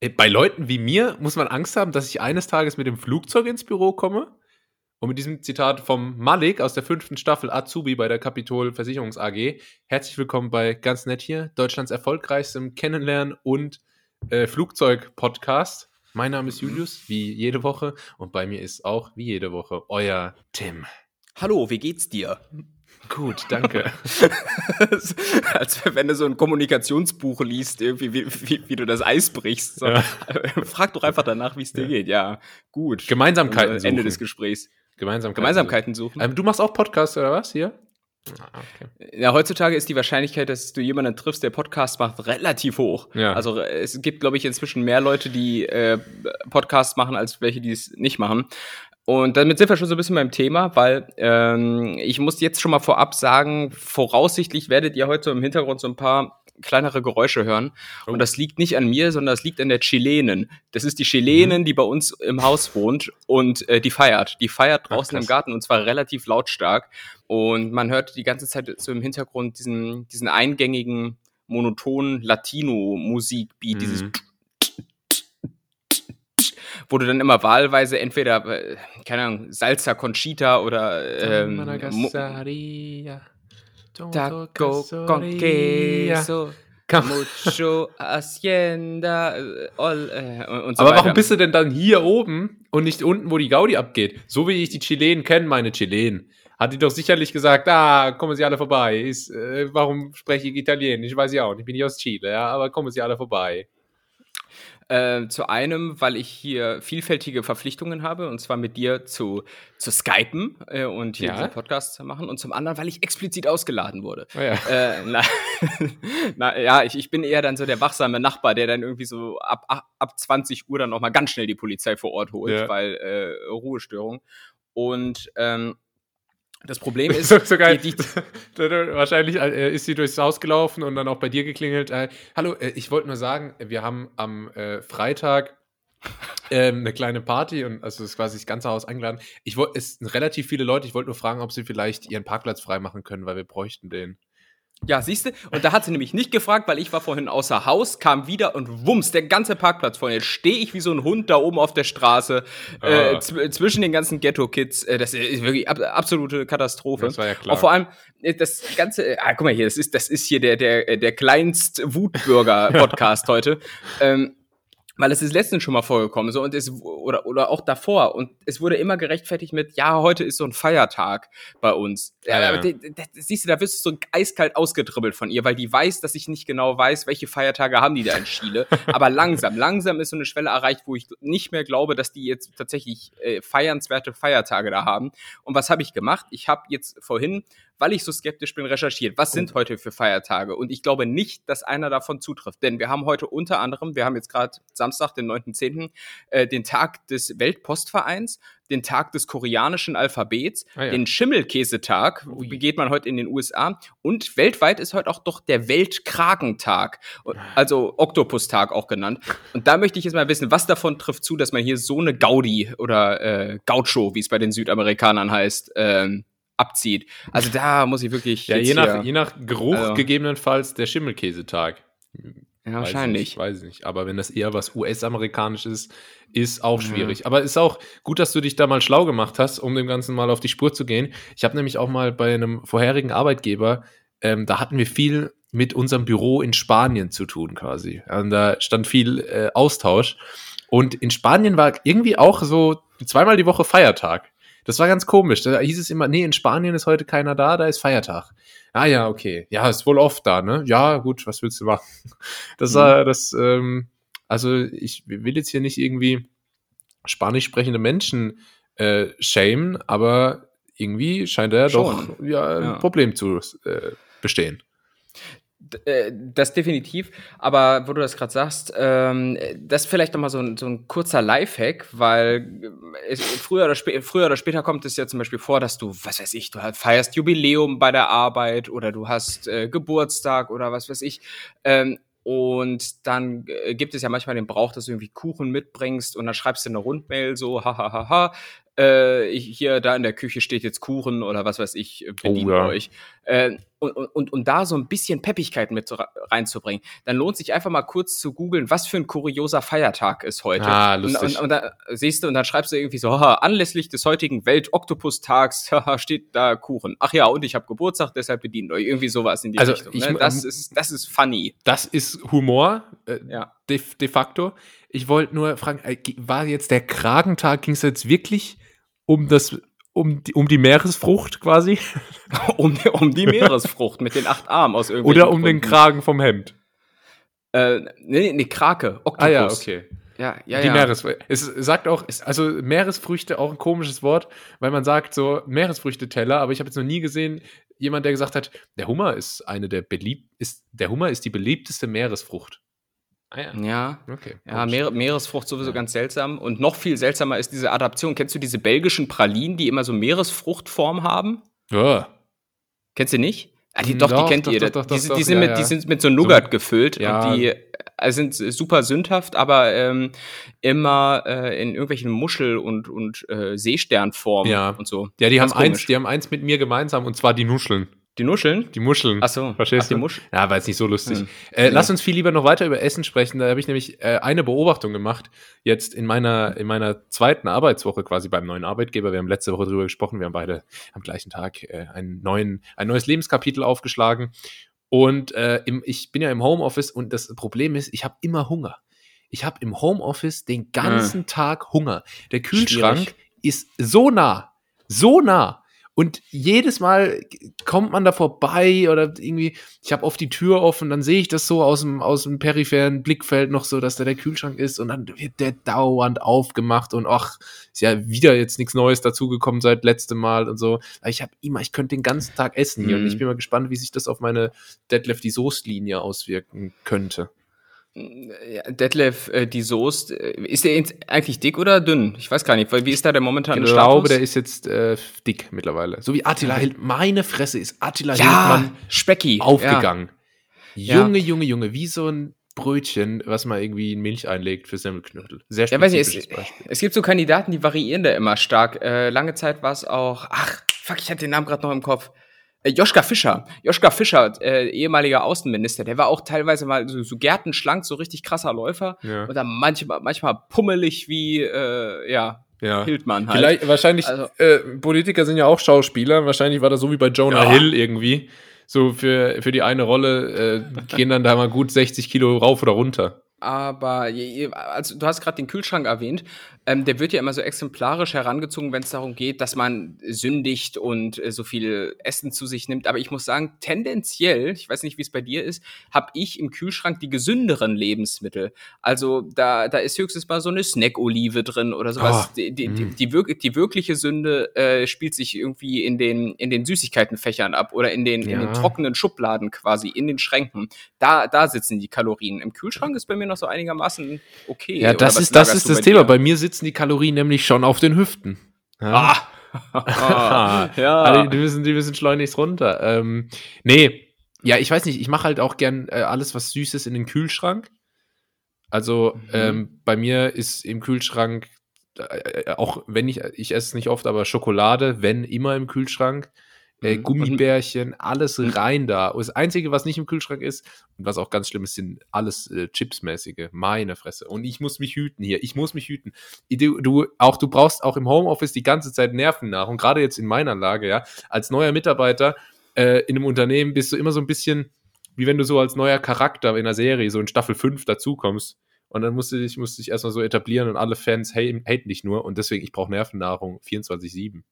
Äh, bei Leuten wie mir muss man Angst haben, dass ich eines Tages mit dem Flugzeug ins Büro komme. Und mit diesem Zitat vom Malik aus der fünften Staffel Azubi bei der Kapitol Versicherungs AG. Herzlich willkommen bei Ganz Nett hier, Deutschlands erfolgreichstem Kennenlernen und äh, Flugzeug-Podcast. Mein Name ist Julius, wie jede Woche. Und bei mir ist auch, wie jede Woche, euer Tim. Hallo, wie geht's dir? Gut, danke. Als wenn du so ein Kommunikationsbuch liest, irgendwie, wie, wie, wie du das Eis brichst. So. Ja. Frag doch einfach danach, wie es dir ja. geht. Ja, gut. Gemeinsamkeiten suchen. Ende des Gesprächs. Gemeinsamkeiten, Gemeinsamkeiten suchen. Ähm, du machst auch Podcasts oder was hier? Ah, okay. Ja, heutzutage ist die Wahrscheinlichkeit, dass du jemanden triffst, der Podcast macht, relativ hoch. Ja. Also es gibt, glaube ich, inzwischen mehr Leute, die äh, Podcasts machen, als welche, die es nicht machen. Und damit sind wir schon so ein bisschen beim Thema, weil ähm, ich muss jetzt schon mal vorab sagen, voraussichtlich werdet ihr heute im Hintergrund so ein paar kleinere Geräusche hören. Oh. Und das liegt nicht an mir, sondern das liegt an der Chilenin. Das ist die Chilenin, mhm. die bei uns im Haus wohnt und äh, die feiert. Die feiert draußen Ach, im Garten und zwar relativ lautstark. Und man hört die ganze Zeit so im Hintergrund diesen, diesen eingängigen, monotonen Latino-Musik-Beat, mhm. dieses wo du dann immer wahlweise entweder, äh, keine Ahnung, Salsa Conchita oder ähm, Taco con queso. Mucho Hacienda äh, all, äh, und so Aber weiter. warum bist du denn dann hier oben und nicht unten, wo die Gaudi abgeht? So wie ich die Chilenen kenne, meine Chilenen. Hat die doch sicherlich gesagt, ah, kommen Sie alle vorbei. Ist, äh, warum spreche ich Italienisch? Ich weiß ja auch nicht, ich bin nicht aus Chile, ja, aber kommen Sie alle vorbei. Äh, zu einem, weil ich hier vielfältige Verpflichtungen habe, und zwar mit dir zu, zu skypen äh, und hier ja. diesen Podcast zu machen. Und zum anderen, weil ich explizit ausgeladen wurde. Oh ja. Äh, na, na, ja, ich, ich bin eher dann so der wachsame Nachbar, der dann irgendwie so ab, ab 20 Uhr dann nochmal ganz schnell die Polizei vor Ort holt, ja. weil äh, Ruhestörung. Und ähm, das Problem ist, so. Die, die wahrscheinlich äh, ist sie durchs Haus gelaufen und dann auch bei dir geklingelt. Äh, Hallo, äh, ich wollte nur sagen, wir haben am äh, Freitag ähm, eine kleine Party und also ist quasi das ganze Haus eingeladen. Ich wollte, es sind relativ viele Leute. Ich wollte nur fragen, ob sie vielleicht ihren Parkplatz freimachen können, weil wir bräuchten den. Ja, siehst du? Und da hat sie nämlich nicht gefragt, weil ich war vorhin außer Haus, kam wieder und wumms, der ganze Parkplatz voll. Jetzt stehe ich wie so ein Hund da oben auf der Straße äh, ah. zwischen den ganzen Ghetto-Kids. Äh, das ist wirklich ab absolute Katastrophe. Das war ja klar. Auch vor allem äh, das ganze, äh, ah, guck mal hier, das ist, das ist hier der, der, der kleinst Wutbürger-Podcast heute. Ähm, weil es ist letztens schon mal vorgekommen, so und es oder oder auch davor und es wurde immer gerechtfertigt mit ja heute ist so ein Feiertag bei uns. Ja, ja. Die, die, siehst du, da wirst du so eiskalt ausgedribbelt von ihr, weil die weiß, dass ich nicht genau weiß, welche Feiertage haben die da in Chile. Aber langsam, langsam ist so eine Schwelle erreicht, wo ich nicht mehr glaube, dass die jetzt tatsächlich äh, feiernswerte Feiertage da haben. Und was habe ich gemacht? Ich habe jetzt vorhin weil ich so skeptisch bin, recherchiert. Was sind heute für Feiertage? Und ich glaube nicht, dass einer davon zutrifft. Denn wir haben heute unter anderem, wir haben jetzt gerade Samstag, den 9.10., äh, den Tag des Weltpostvereins, den Tag des koreanischen Alphabets, ah, ja. den Schimmelkäsetag, begeht man heute in den USA. Und weltweit ist heute auch doch der Weltkragentag, also Oktopustag auch genannt. Und da möchte ich jetzt mal wissen, was davon trifft zu, dass man hier so eine Gaudi oder äh, Gaucho, wie es bei den Südamerikanern heißt, ähm, abzieht. Also da muss ich wirklich. Ja, je nach, je nach Geruch also, gegebenenfalls der Schimmelkäsetag. Ja, wahrscheinlich. Ich weiß ich nicht. Aber wenn das eher was US-amerikanisch ist, ist auch schwierig. Ja. Aber ist auch gut, dass du dich da mal schlau gemacht hast, um dem Ganzen mal auf die Spur zu gehen. Ich habe nämlich auch mal bei einem vorherigen Arbeitgeber, ähm, da hatten wir viel mit unserem Büro in Spanien zu tun quasi. Und da stand viel äh, Austausch. Und in Spanien war irgendwie auch so zweimal die Woche Feiertag. Das war ganz komisch. Da hieß es immer, nee, in Spanien ist heute keiner da, da ist Feiertag. Ah ja, okay. Ja, ist wohl oft da, ne? Ja, gut, was willst du machen? Das war mhm. das, ähm, also ich will jetzt hier nicht irgendwie spanisch sprechende Menschen äh, shamen, aber irgendwie scheint er doch ja, ein ja. Problem zu äh, bestehen. Äh, das definitiv, aber wo du das gerade sagst, ähm, das ist vielleicht nochmal so ein, so ein kurzer Lifehack, weil äh, es, früher, oder früher oder später kommt es ja zum Beispiel vor, dass du, was weiß ich, du feierst Jubiläum bei der Arbeit oder du hast äh, Geburtstag oder was weiß ich. Ähm, und dann äh, gibt es ja manchmal den Brauch, dass du irgendwie Kuchen mitbringst und dann schreibst du eine Rundmail so, hahaha, ha, ha, ha, äh, hier, da in der Küche steht jetzt Kuchen oder was weiß ich, bedient oh, ja. euch. Äh, und, und, und da so ein bisschen Peppigkeit mit reinzubringen, dann lohnt sich einfach mal kurz zu googeln, was für ein kurioser Feiertag ist heute. Ah, lustig. Und, und, und da siehst du, und dann schreibst du irgendwie so, haha, anlässlich des heutigen Welt-Oktopus-Tags steht da Kuchen. Ach ja, und ich habe Geburtstag, deshalb bedient euch. Irgendwie sowas in die Also, Richtung. ich- Ne? Das, ist, das ist funny. Das ist Humor, äh, Ja. de, de facto. Ich wollte nur fragen, äh, war jetzt der Kragentag, ging es jetzt wirklich um das, um die, um die Meeresfrucht quasi? um, um die Meeresfrucht mit den acht Armen aus irgendwelchen Oder um den Gründen. Kragen vom Hemd? Äh, nee, nee, Krake. Oktopus. Ah ja, okay. Ja, ja, die ja. Meeresfrüchte. Es sagt auch, also Meeresfrüchte auch ein komisches Wort, weil man sagt so Meeresfrüchteteller, aber ich habe jetzt noch nie gesehen, jemand, der gesagt hat, der Hummer ist eine der beliebt, ist, der Hummer ist die beliebteste Meeresfrucht. Ah ja. Ja, Okay. ja. Meere, Meeresfrucht sowieso Ja. ganz seltsam. Und noch viel seltsamer ist diese Adaption. Kennst du diese belgischen Pralinen, die immer so Meeresfruchtform haben? Ja. Kennst du nicht? Ah, die, doch, Doch, die kennt doch, ihr. doch, die, die, sind ja, mit, die sind mit so Nougat gefüllt Ja. und die äh, sind super sündhaft, aber ähm, immer äh, in irgendwelchen Muschel- und, und äh, Seesternformen Ja. und so. Ja, die Ganz haben, eins, die haben eins mit mir gemeinsam und zwar die Nuscheln. Die Nuscheln? Die Muscheln. Ach so. Verstehst Ach, die du? Muscheln. Ja, war jetzt nicht so lustig. Hm. Äh, Nee. Lass uns viel lieber noch weiter über Essen sprechen. Da habe ich nämlich äh, eine Beobachtung gemacht, jetzt in meiner, in meiner zweiten Arbeitswoche quasi beim neuen Arbeitgeber. Wir haben letzte Woche drüber gesprochen. Wir haben beide am gleichen Tag äh, einen neuen, ein neues Lebenskapitel aufgeschlagen. Und äh, im, ich bin ja im Homeoffice und das Problem ist, ich habe immer Hunger. Ich habe im Homeoffice den ganzen Tag Hunger. Der Kühlschrank Schwierig. ist so nah, so nah. Und jedes Mal kommt man da vorbei oder irgendwie, ich habe oft die Tür offen, dann sehe ich das so aus dem, aus dem peripheren Blickfeld noch so, dass da der Kühlschrank ist und dann wird der dauernd aufgemacht und ach, ist ja wieder jetzt nichts Neues dazugekommen seit letztem Mal und so. Ich habe immer, ich könnte den ganzen Tag essen hier und Mhm. ich bin mal gespannt, wie sich das auf meine Deadlift die Soßlinie auswirken könnte. Detlef, äh, die Soest, äh, ist der eigentlich dick oder dünn? Ich weiß gar nicht, weil wie ist da der momentane Ich glaube, der ist jetzt äh, dick mittlerweile. So wie Attila Hildmann. Meine Fresse ist Attila ja, Hildmann Specki. aufgegangen. Ja. Junge, Junge, Junge, wie so ein Brötchen, was man irgendwie in Milch einlegt für Semmelknödel. Sehr Ja, weiß nicht, es, Beispiel. es gibt so Kandidaten, die variieren da immer stark. Äh, lange Zeit war es auch, ach, fuck, ich hatte den Namen gerade noch im Kopf. Äh, Joschka Fischer. Joschka Fischer, äh, ehemaliger Außenminister, der war auch teilweise mal so, so gärtenschlank, so richtig krasser Läufer. Ja. Und dann manchmal, manchmal pummelig wie, äh, ja, Ja. Hildmann halt. Vielleicht, wahrscheinlich, Also- äh, Politiker sind ja auch Schauspieler. Wahrscheinlich war das so wie bei Jonah Ja. Hill irgendwie. So für, für die eine Rolle äh, gehen dann da mal gut 60 Kilo rauf oder runter. Aber also du hast gerade den Kühlschrank erwähnt. Ähm, der wird ja immer so exemplarisch herangezogen, wenn es darum geht, dass man sündigt und äh, so viel Essen zu sich nimmt. Aber ich muss sagen, tendenziell, ich weiß nicht, wie es bei dir ist, habe ich im Kühlschrank die gesünderen Lebensmittel. Also da, da ist höchstens mal so eine Snack-Olive drin oder sowas. Oh, die, die, die, mm. die, wirk die wirkliche Sünde äh, spielt sich irgendwie in den, in den Süßigkeitenfächern ab oder in den, in den Ja. trockenen Schubladen quasi, in den Schränken. Da, da sitzen die Kalorien. Im Kühlschrank ist bei mir noch so einigermaßen okay. Ja, das ist, das ist das Thema. dir? Bei mir sitzen die Kalorien nämlich schon auf den Hüften. Ja. Ah, ja. Also, die, müssen, die müssen schleunigst runter. Ähm, nee, ja, ich weiß nicht, ich mache halt auch gern äh, alles, was süß ist, in den Kühlschrank. Also Mhm. ähm, bei mir ist im Kühlschrank, äh, auch wenn ich, ich esse es nicht oft, aber Schokolade, wenn immer im Kühlschrank. Äh, Mhm. Gummibärchen, alles rein da. Und das Einzige, was nicht im Kühlschrank ist, und was auch ganz schlimm ist, sind alles äh, Chipsmäßige. Meine Fresse. Und ich muss mich hüten hier. Ich muss mich hüten. Du, du, auch, du brauchst auch im Homeoffice die ganze Zeit Nervennahrung. Gerade jetzt in meiner Lage, ja. Als neuer Mitarbeiter äh, in einem Unternehmen bist du immer so ein bisschen, wie wenn du so als neuer Charakter in einer Serie, so in Staffel 5 dazukommst. Und dann musst du dich, musst du dich erstmal so etablieren und alle Fans haten, haten dich nur. Und deswegen, ich brauche Nervennahrung 24-7.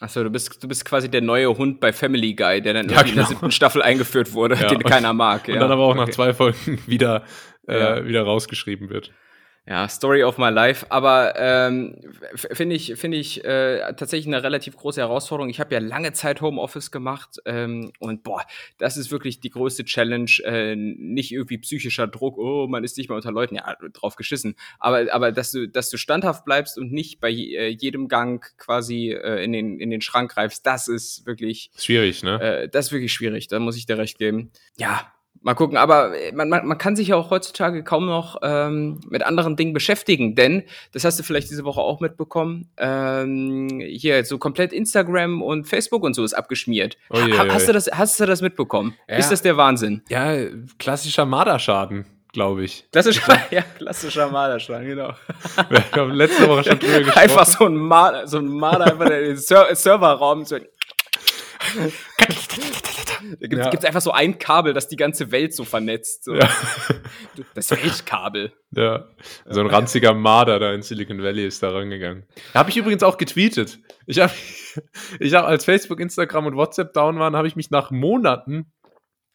Achso, du bist, du bist quasi der neue Hund bei Family Guy, der dann Ja, irgendwie in der genau. siebten Staffel eingeführt wurde, Ja, den und- keiner mag. Und ja. dann aber auch nach Okay. zwei Folgen wieder, äh, wieder rausgeschrieben wird. Ja, Story of my life. Aber ähm, finde ich, finde ich äh, tatsächlich eine relativ große Herausforderung. Ich habe ja lange Zeit Homeoffice gemacht ähm, und boah, das ist wirklich die größte Challenge. Äh, nicht irgendwie psychischer Druck, oh, man ist nicht mehr unter Leuten, ja, drauf geschissen. Aber, aber dass du, dass du standhaft bleibst und nicht bei äh, jedem Gang quasi äh, in, den, in den Schrank greifst, das ist wirklich Schwierig, ne? äh, das ist wirklich schwierig, da muss ich dir recht geben. Ja, Mal gucken, aber äh, man, man, man kann sich ja auch heutzutage kaum noch ähm, mit anderen Dingen beschäftigen, denn, das hast du vielleicht diese Woche auch mitbekommen, ähm, hier so komplett Instagram und Facebook und so ist abgeschmiert. Oh, ha, yeah, hast, Du das, hast du das mitbekommen? Ja. Ist das der Wahnsinn? Ja, klassischer Marderschaden glaube ich. Klassischer, ja, klassischer Marderschaden, genau. Wir haben letzte Woche schon drüber gesprochen. Einfach so ein Marder, so ein Marder einfach in den Ser Serverraum. So da gibt es ja. einfach so ein Kabel, das die ganze Welt so vernetzt. So. Ja. Das Weltkabel. Ja, so ein ranziger Marder da in Silicon Valley ist da rangegangen. Da habe ich übrigens auch getweetet. Ich habe, ich hab, als Facebook, Instagram und WhatsApp down waren, habe ich mich nach Monaten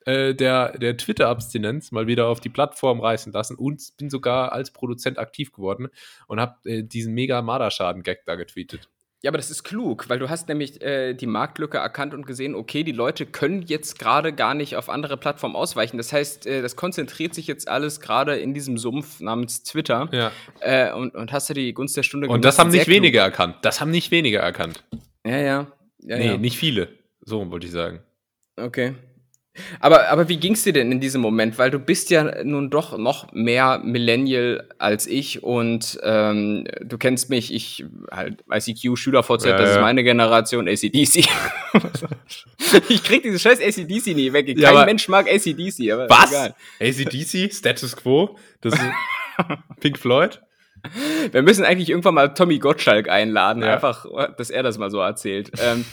äh, der, der Twitter-Abstinenz mal wieder auf die Plattform reißen lassen und bin sogar als Produzent aktiv geworden und habe äh, diesen mega Marderschaden-Gag da getweetet. Ja, aber das ist klug, weil du hast nämlich äh, die Marktlücke erkannt und gesehen, okay, die Leute können jetzt gerade gar nicht auf andere Plattformen ausweichen. Das heißt, äh, das konzentriert sich jetzt alles gerade in diesem Sumpf namens Twitter. Ja. Äh, und, und hast du die Gunst der Stunde Und das haben nicht wenige erkannt. Das haben nicht wenige erkannt. Ja, ja. ja nee, ja. nicht viele. So wollte ich sagen. Okay. Aber, aber wie ging's dir denn in diesem Moment? Weil du bist ja nun doch noch mehr Millennial als ich und ähm, du kennst mich, ich halt ICQ, SchülerVZ, ja, das ja. ist meine Generation, ACDC. ich krieg dieses scheiß ACDC nie weg. Kein ja, Mensch mag ACDC, aber Was? Egal. ACDC? Status Quo? Das ist Pink Floyd? Wir müssen eigentlich irgendwann mal Tommy Gottschalk einladen, ja. einfach, dass er das mal so erzählt. ähm,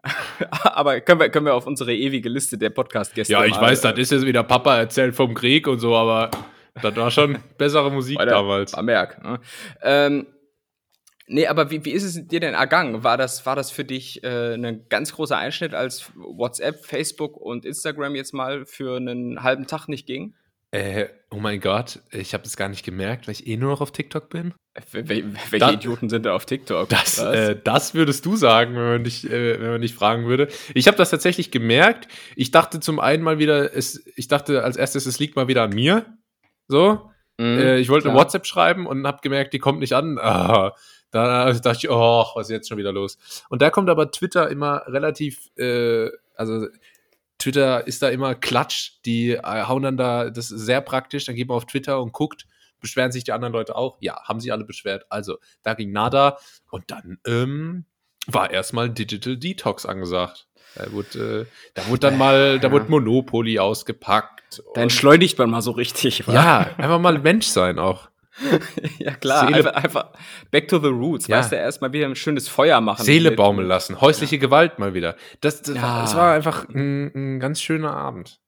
aber können wir, können wir auf unsere ewige Liste der Podcast-Gäste Ja, ich mal, weiß, das ist jetzt wieder Papa erzählt vom Krieg und so, aber das war schon bessere Musik damals. War Merk. Ne? Ähm, Nee, aber wie, wie ist es dir denn ergangen? War das, war das für dich äh, ein ganz großer Einschnitt, als WhatsApp, Facebook und Instagram jetzt mal für einen halben Tag nicht ging? Äh, oh mein Gott, ich habe das gar nicht gemerkt, weil ich eh nur noch auf TikTok bin. Wel welche da, Idioten sind da auf TikTok? Das, äh, das würdest du sagen, wenn man dich, äh, wenn man dich fragen würde. Ich habe das tatsächlich gemerkt. Ich dachte zum einen mal wieder, es, ich dachte als erstes, es liegt mal wieder an mir. So. Mhm, äh, ich wollte eine WhatsApp schreiben und habe gemerkt, die kommt nicht an. Ah, da dachte ich, oh, was ist jetzt schon wieder los? Und da kommt aber Twitter immer relativ, äh, also Twitter ist da immer Klatsch. Die äh, hauen dann da, das ist sehr praktisch. Dann geht man auf Twitter und guckt, beschweren sich die anderen Leute auch? Ja, haben sie alle beschwert. Also, da ging nada. Und dann ähm, war erstmal Digital Detox angesagt. Da wurde, äh, da wurde dann mal, da wurde Monopoly ausgepackt. Da entschleunigt man mal so richtig. Wa? Ja, einfach mal Mensch sein auch. ja, klar. Seele, einfach, einfach back to the roots. Ja. Weißt du, erst mal wieder ein schönes Feuer machen. Seele baumeln lassen. Häusliche ja. Gewalt mal wieder. Das, das, ja. war, das war einfach ein, ein, ganz schöner Abend.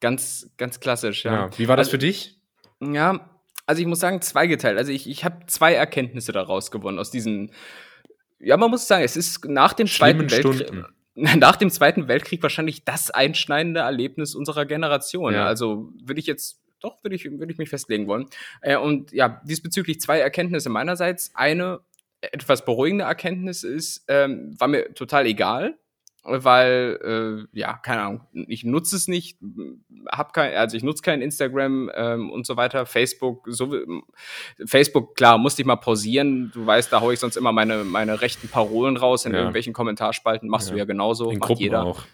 Ganz, ganz klassisch, ja. ja. Wie war das also, für dich? Ja, also ich muss sagen, zweigeteilt. Also ich, ich habe zwei Erkenntnisse daraus gewonnen aus diesen. Ja, man muss sagen, es ist nach dem Zweiten Weltkrieg. Nach dem Zweiten Weltkrieg wahrscheinlich das einschneidende Erlebnis unserer Generation. Also würde ich jetzt doch, würde ich, würde ich mich festlegen wollen. Äh, und ja, diesbezüglich zwei Erkenntnisse meinerseits. Eine etwas beruhigende Erkenntnis ist, ähm, war mir total egal, weil, äh, ja, keine Ahnung, ich nutze es nicht, hab kein, also ich nutze kein Instagram ähm, und so weiter, Facebook, so, Facebook, klar, musste ich mal pausieren, du weißt, da haue ich sonst immer meine, meine rechten Parolen raus in ja. irgendwelchen Kommentarspalten, machst ja. du ja genauso, in macht Gruppen jeder. Auch.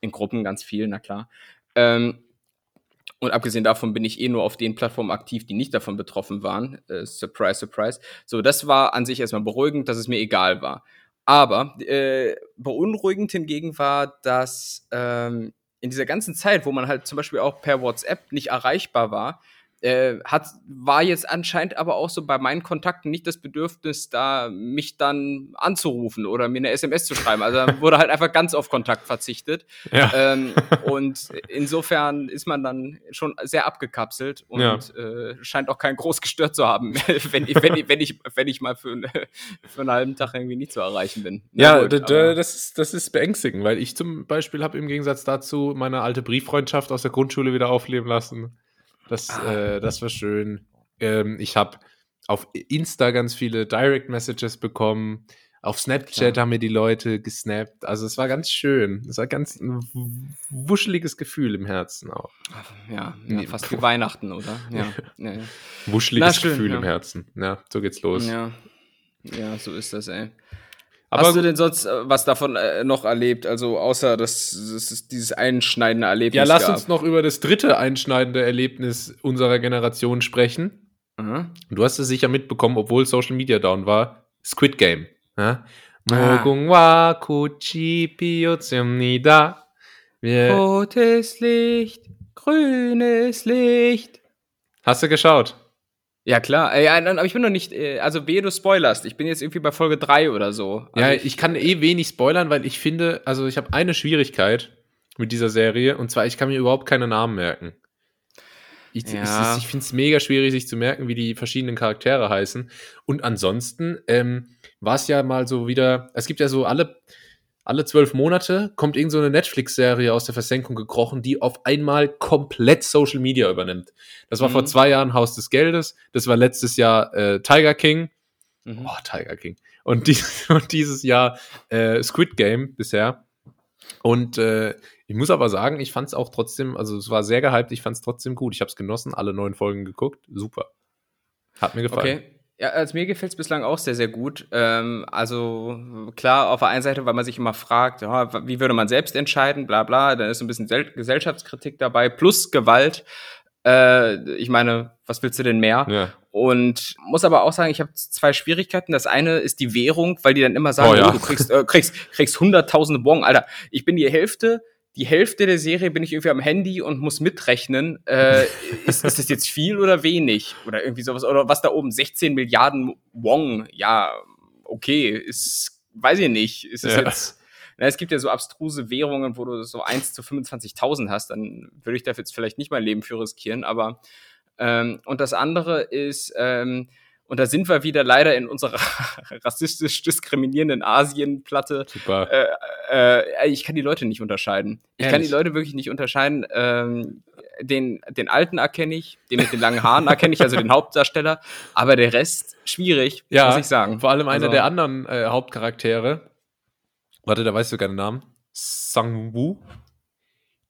In Gruppen ganz viel, na klar. Ähm, und abgesehen davon bin ich eh nur auf den Plattformen aktiv, die nicht davon betroffen waren. Äh, surprise, surprise. So, das war an sich erstmal beruhigend, dass es mir egal war. Aber äh, beunruhigend hingegen war, dass ähm, in dieser ganzen Zeit, wo man halt zum Beispiel auch per WhatsApp nicht erreichbar war, äh, hat, war jetzt anscheinend aber auch so bei meinen Kontakten nicht das Bedürfnis, da mich dann anzurufen oder mir eine SMS zu schreiben. Also wurde halt einfach ganz auf Kontakt verzichtet. Ja. Ähm, und insofern ist man dann schon sehr abgekapselt und ja. äh, scheint auch kein groß gestört zu haben, wenn, ich, wenn, ich, wenn, ich, wenn ich mal für, für einen halben Tag irgendwie nicht zu erreichen bin. Na ja, gut, das, ist, das ist beängstigend, weil ich zum Beispiel habe im Gegensatz dazu meine alte Brieffreundschaft aus der Grundschule wieder aufleben lassen. Das, ah. äh, das war schön. Ähm, ich habe auf Insta ganz viele Direct Messages bekommen. Auf Snapchat ja. haben mir die Leute gesnappt. Also es war ganz schön. Es war ganz ein wuscheliges Gefühl im Herzen auch. Ja, ja fast wie Weihnachten, oder? Ja. ja, ja. Wuscheliges schön, Gefühl im Herzen. Ja, so geht's los. Ja. ja, so ist das, ey. Aber Hast du denn sonst äh, was davon äh, noch erlebt? Also außer dass das dieses einschneidende Erlebnis. Ja, lass gab. uns noch über das dritte einschneidende Erlebnis unserer Generation sprechen. Mhm. Du hast es sicher mitbekommen, obwohl Social Media down war. Squid Game. Ja? Kuchi da. Rotes Licht, grünes Licht. Hast du geschaut? Ja, klar. Ja, aber ich bin noch nicht, äh, also wehe, du spoilerst. Ich bin jetzt irgendwie bei Folge 3 oder so. Also ja, ich, ich kann eh wenig spoilern, weil ich finde, also ich habe eine Schwierigkeit mit dieser Serie und zwar, ich kann mir überhaupt keine Namen merken. Ich, ja. ich, ich finde es mega schwierig, sich zu merken, wie die verschiedenen Charaktere heißen. Und ansonsten ähm, war es ja mal so wieder, es gibt ja so alle, alle zwölf Monate kommt irgend so eine Netflix-Serie aus der Versenkung gekrochen, die auf einmal komplett Social Media übernimmt. Das war mhm. vor zwei Jahren Haus des Geldes, das war letztes Jahr äh, Tiger King. Mhm. Oh, Tiger King. Und, die, und dieses Jahr äh, Squid Game bisher. Und äh, ich muss aber sagen, ich fand es auch trotzdem, also es war sehr gehypt, ich fand es trotzdem gut. Ich habe es genossen, alle neun Folgen geguckt. Super. Hat mir gefallen. Okay. Ja, also mir gefällt es bislang auch sehr, sehr gut. Ähm, also klar, auf der einen Seite, weil man sich immer fragt, ja, wie würde man selbst entscheiden, bla bla, dann ist ein bisschen Sel Gesellschaftskritik dabei, plus Gewalt. Äh, ich meine, was willst du denn mehr? Ja. Und muss aber auch sagen, ich habe zwei Schwierigkeiten. Das eine ist die Währung, weil die dann immer sagen, oh, ja. oh, du kriegst, äh, kriegst, kriegst hunderttausende Bon. Alter, ich bin die Hälfte die Hälfte der Serie bin ich irgendwie am Handy und muss mitrechnen, äh, ist, ist das jetzt viel oder wenig? Oder irgendwie sowas, oder was da oben, 16 Milliarden Wong, ja, okay, ist, weiß ich nicht, ist es ja. jetzt, na, es gibt ja so abstruse Währungen, wo du so 1 zu 25.000 hast, dann würde ich dafür jetzt vielleicht nicht mein Leben für riskieren, aber, ähm, und das andere ist, ähm, und da sind wir wieder leider in unserer rassistisch diskriminierenden Asienplatte. Super. Äh, äh, ich kann die Leute nicht unterscheiden. Ich Ehrlich? kann die Leute wirklich nicht unterscheiden. Ähm, den, den Alten erkenne ich, den mit den langen Haaren erkenne ich, also den Hauptdarsteller. Aber der Rest schwierig, ja, muss ich sagen. Vor allem einer also, der anderen äh, Hauptcharaktere. Warte, da weißt du keinen Namen. Sang-Woo.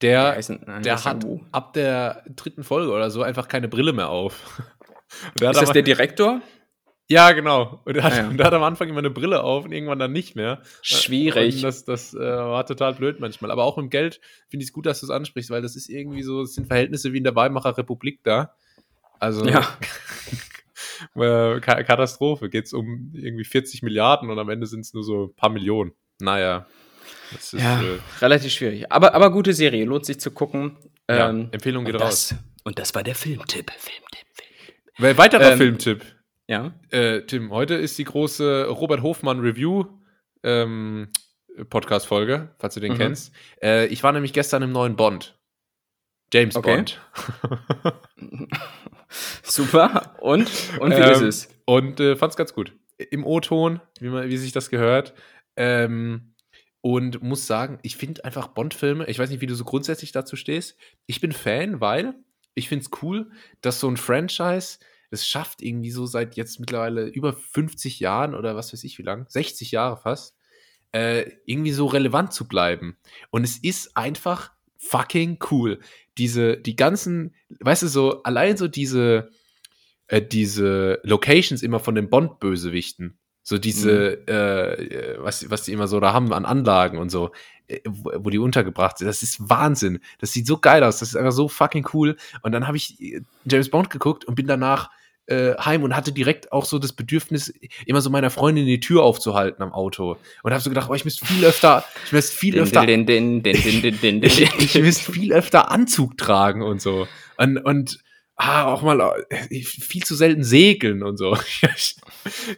Der, der, nein, der hat ab der dritten Folge oder so einfach keine Brille mehr auf. Ist das der Direktor? Ja, genau. Und er, hat, ah, ja. und er hat am Anfang immer eine Brille auf und irgendwann dann nicht mehr. Schwierig. Und das, das äh, war total blöd manchmal. Aber auch im Geld finde ich es gut, dass du es ansprichst, weil das ist irgendwie so, es sind Verhältnisse wie in der Weimarer Republik da. Also ja. Äh, Katastrophe. Geht es um irgendwie 40 Milliarden und am Ende sind es nur so ein paar Millionen. Naja. Ist, ja, äh, relativ schwierig. Aber, aber gute Serie, lohnt sich zu gucken. Ja, ähm, Empfehlung geht raus. Das, und das war der Filmtipp. Filmtipp. Weiterer ähm, Filmtipp. Ja. Äh, Tim, heute ist die große Robert Hofmann Review ähm, Podcast-Folge, falls du den mhm. kennst. Äh, ich war nämlich gestern im neuen Bond. James okay. Bond. Super. Und? Und wie ähm, ist es? Und äh, fand's ganz gut. Im O-Ton, wie, wie sich das gehört. Ähm, und muss sagen, ich finde einfach Bond-Filme, ich weiß nicht, wie du so grundsätzlich dazu stehst. Ich bin Fan, weil ich finde es cool, dass so ein Franchise es schafft, irgendwie so seit jetzt mittlerweile über 50 Jahren oder was weiß ich wie lang, 60 Jahre fast, äh, irgendwie so relevant zu bleiben. Und es ist einfach fucking cool. Diese, die ganzen, weißt du, so, allein so diese, äh, diese Locations immer von den Bond-Bösewichten. So diese, mhm. äh, was, was die immer so da haben an Anlagen und so, äh, wo, wo, die untergebracht sind. Das ist Wahnsinn. Das sieht so geil aus. Das ist einfach so fucking cool. Und dann habe ich äh, James Bond geguckt und bin danach äh, heim und hatte direkt auch so das Bedürfnis, immer so meiner Freundin die Tür aufzuhalten am Auto. Und habe so gedacht, oh, ich müsste viel öfter, ich müsste viel öfter, ich müsste viel öfter Anzug tragen und so. Und, und ah, auch mal äh, viel zu selten segeln und so. ich,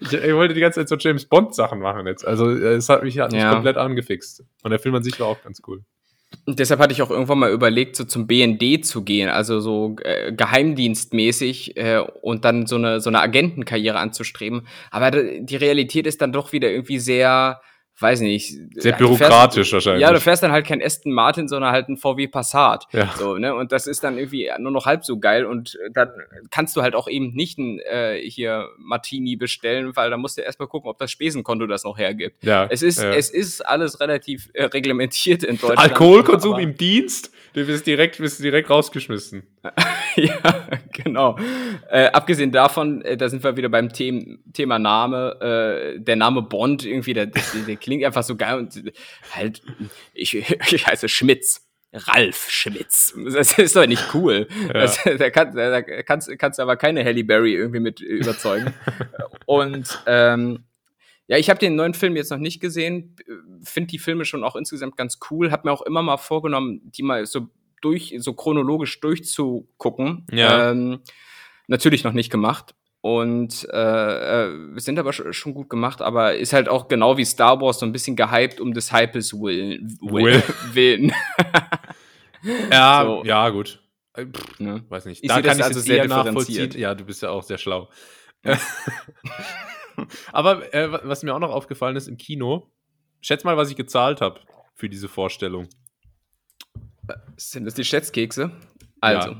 ich, wollte die ganze Zeit so James Bond Sachen machen jetzt. Also es hat mich, hat mich ja. komplett angefixt. Und der Film an sich war auch ganz cool. Und deshalb hatte ich auch irgendwann mal überlegt, so zum BND zu gehen, also so äh, geheimdienstmäßig äh, und dann so eine, so eine Agentenkarriere anzustreben. Aber die Realität ist dann doch wieder irgendwie sehr, weiß nicht. Sehr bürokratisch fährst, wahrscheinlich. Ja, du fährst dann halt kein Aston Martin, sondern halt ein VW Passat. Ja. So, ne? Und das ist dann irgendwie nur noch halb so geil. Und dann kannst du halt auch eben nicht ein äh, hier Martini bestellen, weil da musst du erstmal gucken, ob das Spesenkonto das noch hergibt. Ja. Es ist, ja. es ist alles relativ äh, reglementiert in Deutschland. Alkoholkonsum im Dienst, du wirst direkt, wirst direkt rausgeschmissen. ja, genau. Äh, abgesehen davon, äh, da sind wir wieder beim The Thema Name. Äh, der Name Bond irgendwie, der, der, der, klingt einfach so geil und halt, ich, ich heiße Schmitz. Ralf Schmitz. Das ist doch nicht cool. Ja. Das, da, kann, da kannst, kannst du aber keine Halle Berry irgendwie mit überzeugen. und ähm, ja, ich habe den neuen Film jetzt noch nicht gesehen, finde die Filme schon auch insgesamt ganz cool, habe mir auch immer mal vorgenommen, die mal so durch, so chronologisch durchzugucken. Ja. Ähm, natürlich noch nicht gemacht. Und äh, äh, sind aber schon gut gemacht, aber ist halt auch genau wie Star Wars so ein bisschen gehypt um des Hypes willen. Will. willen. ja, so. ja, gut. Äh, pff, ne? Weiß nicht. Ich da kann ich also sehr nachvollziehen. Ja, du bist ja auch sehr schlau. aber äh, was mir auch noch aufgefallen ist im Kino, schätz mal, was ich gezahlt habe für diese Vorstellung. Sind das die Schätzkekse? Also. Ja.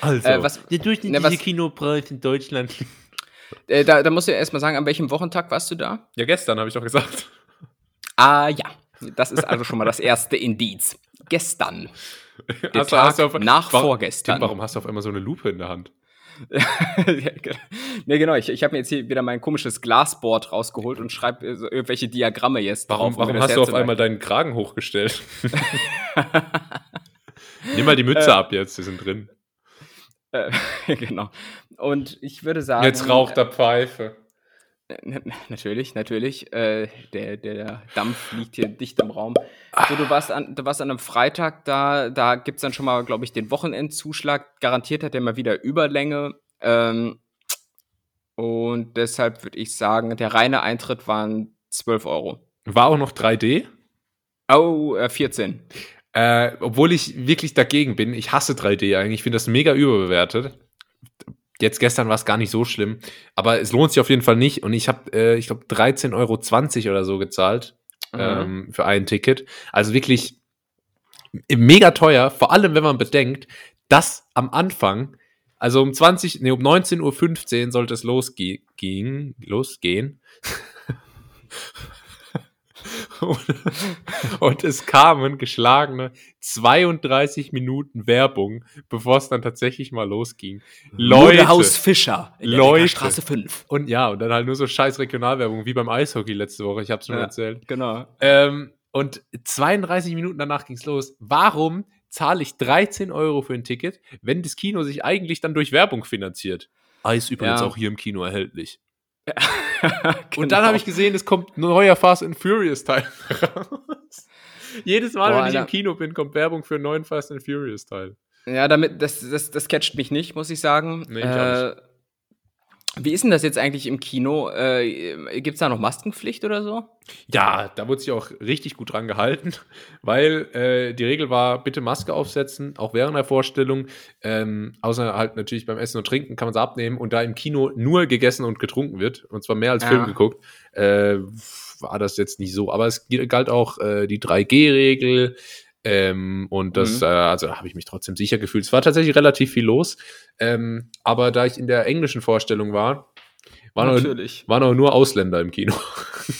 also. Äh, was, der durchschnittliche ne, Kinopreis in Deutschland. Äh, da, da musst du ja erstmal sagen, an welchem Wochentag warst du da? Ja, gestern, habe ich doch gesagt. Ah, ja. Das ist also schon mal das erste Indiz. Gestern. Der hast, Tag hast auf, nach warum, vorgestern. Warum hast du auf einmal so eine Lupe in der Hand? ja, genau. Ich, ich habe mir jetzt hier wieder mein komisches Glasboard rausgeholt und schreibe so irgendwelche Diagramme jetzt warum, drauf. Warum hast du auf einmal deinen Kragen hochgestellt? Nimm mal die Mütze äh, ab jetzt, die sind drin. Äh, genau. Und ich würde sagen. Jetzt raucht er Pfeife. Natürlich, natürlich. Äh, der, der Dampf liegt hier dicht im Raum. So, du, warst an, du warst an einem Freitag da, da gibt es dann schon mal, glaube ich, den Wochenendzuschlag. Garantiert hat er mal wieder Überlänge. Ähm, und deshalb würde ich sagen, der reine Eintritt waren 12 Euro. War auch noch 3D? Oh, äh, 14. Äh, obwohl ich wirklich dagegen bin. Ich hasse 3D eigentlich. Ich finde das mega überbewertet jetzt gestern war es gar nicht so schlimm, aber es lohnt sich auf jeden Fall nicht. Und ich habe, äh, ich glaube, 13,20 Euro oder so gezahlt mhm. ähm, für ein Ticket. Also wirklich mega teuer, vor allem wenn man bedenkt, dass am Anfang, also um 20, nee, um 19.15 Uhr sollte es losgehen, losgehen. und es kamen geschlagene 32 Minuten Werbung, bevor es dann tatsächlich mal losging. Leute, Haus Fischer in Leute. Straße 5. Und ja, und dann halt nur so scheiß Regionalwerbung, wie beim Eishockey letzte Woche, ich hab's schon ja, erzählt. Genau. Ähm, und 32 Minuten danach ging's los. Warum zahle ich 13 Euro für ein Ticket, wenn das Kino sich eigentlich dann durch Werbung finanziert? Eis übrigens ja. auch hier im Kino erhältlich. Genau. Und dann habe ich gesehen, es kommt ein neuer Fast and Furious Teil raus. Jedes Mal, Boah, wenn ich im Kino bin, kommt Werbung für einen neuen Fast and Furious Teil. Ja, damit, das, das, das catcht mich nicht, muss ich sagen. Nee, ich äh, nicht. Wie ist denn das jetzt eigentlich im Kino? Äh, Gibt es da noch Maskenpflicht oder so? Ja, da wurde sich auch richtig gut dran gehalten, weil äh, die Regel war, bitte Maske aufsetzen, auch während der Vorstellung. Ähm, außer halt natürlich beim Essen und Trinken kann man es abnehmen. Und da im Kino nur gegessen und getrunken wird, und zwar mehr als ja. Film geguckt, äh, war das jetzt nicht so. Aber es galt auch äh, die 3G-Regel. Ähm, und das, mhm. äh, also habe ich mich trotzdem sicher gefühlt. Es war tatsächlich relativ viel los. Ähm, aber da ich in der englischen Vorstellung war, waren, Natürlich. Auch, waren auch nur Ausländer im Kino.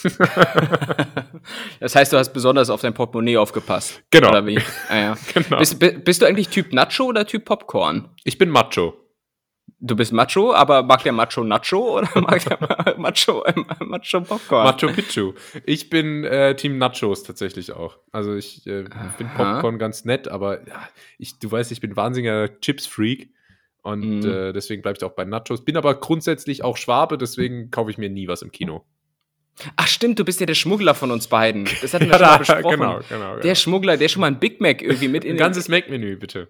das heißt, du hast besonders auf dein Portemonnaie aufgepasst. Genau. Ah, ja. genau. Bist, bist, du eigentlich Typ Nacho oder Typ Popcorn? Ich bin Macho. Du bist Macho, aber mag der Macho Nacho oder mag der Macho, äh, Macho Popcorn? Macho Picchu. Ich bin äh, Team Nachos tatsächlich auch. Also ich äh, finde Popcorn ganz nett, aber ja, ich, du weißt, ich bin wahnsinniger Chips-Freak. Und mhm. äh, deswegen bleibe ich auch bei Nachos. Bin aber grundsätzlich auch Schwabe, deswegen kaufe ich mir nie was im Kino. Ach stimmt, du bist ja der Schmuggler von uns beiden. Das hatten wir ja, schon mal besprochen. Genau, genau, genau. Der Schmuggler, der schon mal ein Big Mac irgendwie mit in Ein ganzes Mac-Menü, bitte.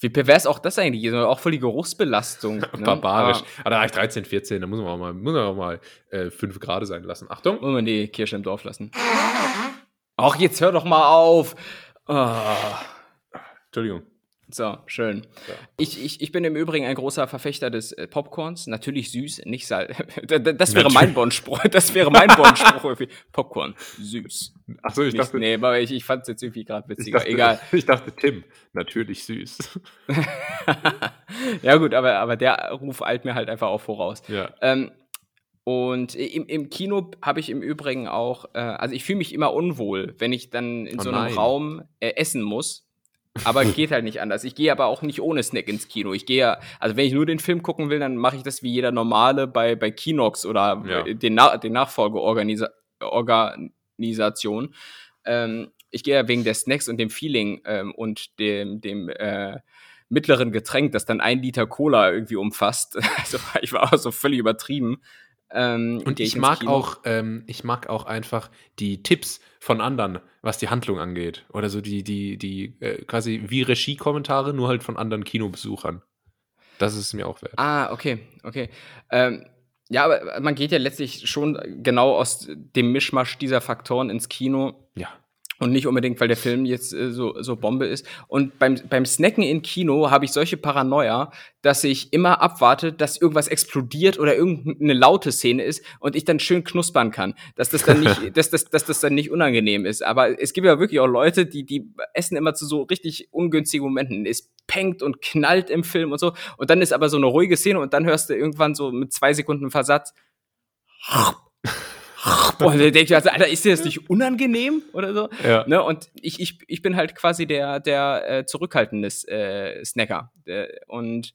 Wie pervers auch das eigentlich Auch voll die Geruchsbelastung. Ne? Barbarisch. Ah. Aber da war ich 13, 14, da muss man auch mal, muss man auch mal äh, 5 Grad sein lassen. Achtung. Muss man die Kirsche im Dorf lassen. Ach, jetzt hör doch mal auf. Oh. Entschuldigung. So, schön. Ja. Ich, ich, ich bin im Übrigen ein großer Verfechter des äh, Popcorns. Natürlich süß, nicht Salz. das wäre mein Bonspruch. Das wäre mein Bonspruch. Popcorn, süß. Achso, ich nicht, dachte. Nee, aber ich, ich fand es jetzt irgendwie gerade witziger. Ich dachte, Egal. Ich dachte, Tim, natürlich süß. ja, gut, aber, aber der Ruf eilt mir halt einfach auch voraus. Ja. Ähm, und im, im Kino habe ich im Übrigen auch, äh, also ich fühle mich immer unwohl, wenn ich dann in oh so einem nein. Raum äh, essen muss Aber geht halt nicht anders. Ich gehe aber auch nicht ohne Snack ins Kino. Ich gehe ja, also wenn ich nur den Film gucken will, dann mache ich das wie jeder normale bei, bei Kinox oder Ja. den, Na den Nachfolgeorganisation. Ähm, ich gehe ja wegen der Snacks und dem Feeling ähm, und dem, dem äh, mittleren Getränk, das dann ein Liter Cola irgendwie umfasst. Also ich war auch so völlig übertrieben. Ähm, Und ich ins mag auch, ähm, ich mag auch einfach die Tipps von anderen, was die Handlung angeht. Oder so die, die, die, äh, quasi wie Regie-Kommentare, nur halt von anderen Kinobesuchern. Das ist mir auch wert. Ah, okay, okay. Ähm, ja, aber man geht ja letztlich schon genau aus dem Mischmasch dieser Faktoren ins Kino Ja. Und nicht unbedingt, weil der Film jetzt äh, so, so Bombe ist. Und beim, beim Snacken im Kino habe ich solche Paranoia, dass ich immer abwarte, dass irgendwas explodiert oder irgendeine laute Szene ist und ich dann schön knuspern kann, dass das dann nicht, dass das, dass das dann nicht unangenehm ist. Aber es gibt ja wirklich auch Leute, die, die essen immer zu so richtig ungünstigen Momenten. Es pengt und knallt im Film und so. Und dann ist aber so eine ruhige Szene und dann hörst du irgendwann so mit zwei Sekunden Versatz. Boah, der denkt, also, Alter, ist dir das nicht unangenehm oder so? Ja. Ne? Und ich, ich, ich bin halt quasi der, der äh, zurückhaltende äh, Snacker. Der, und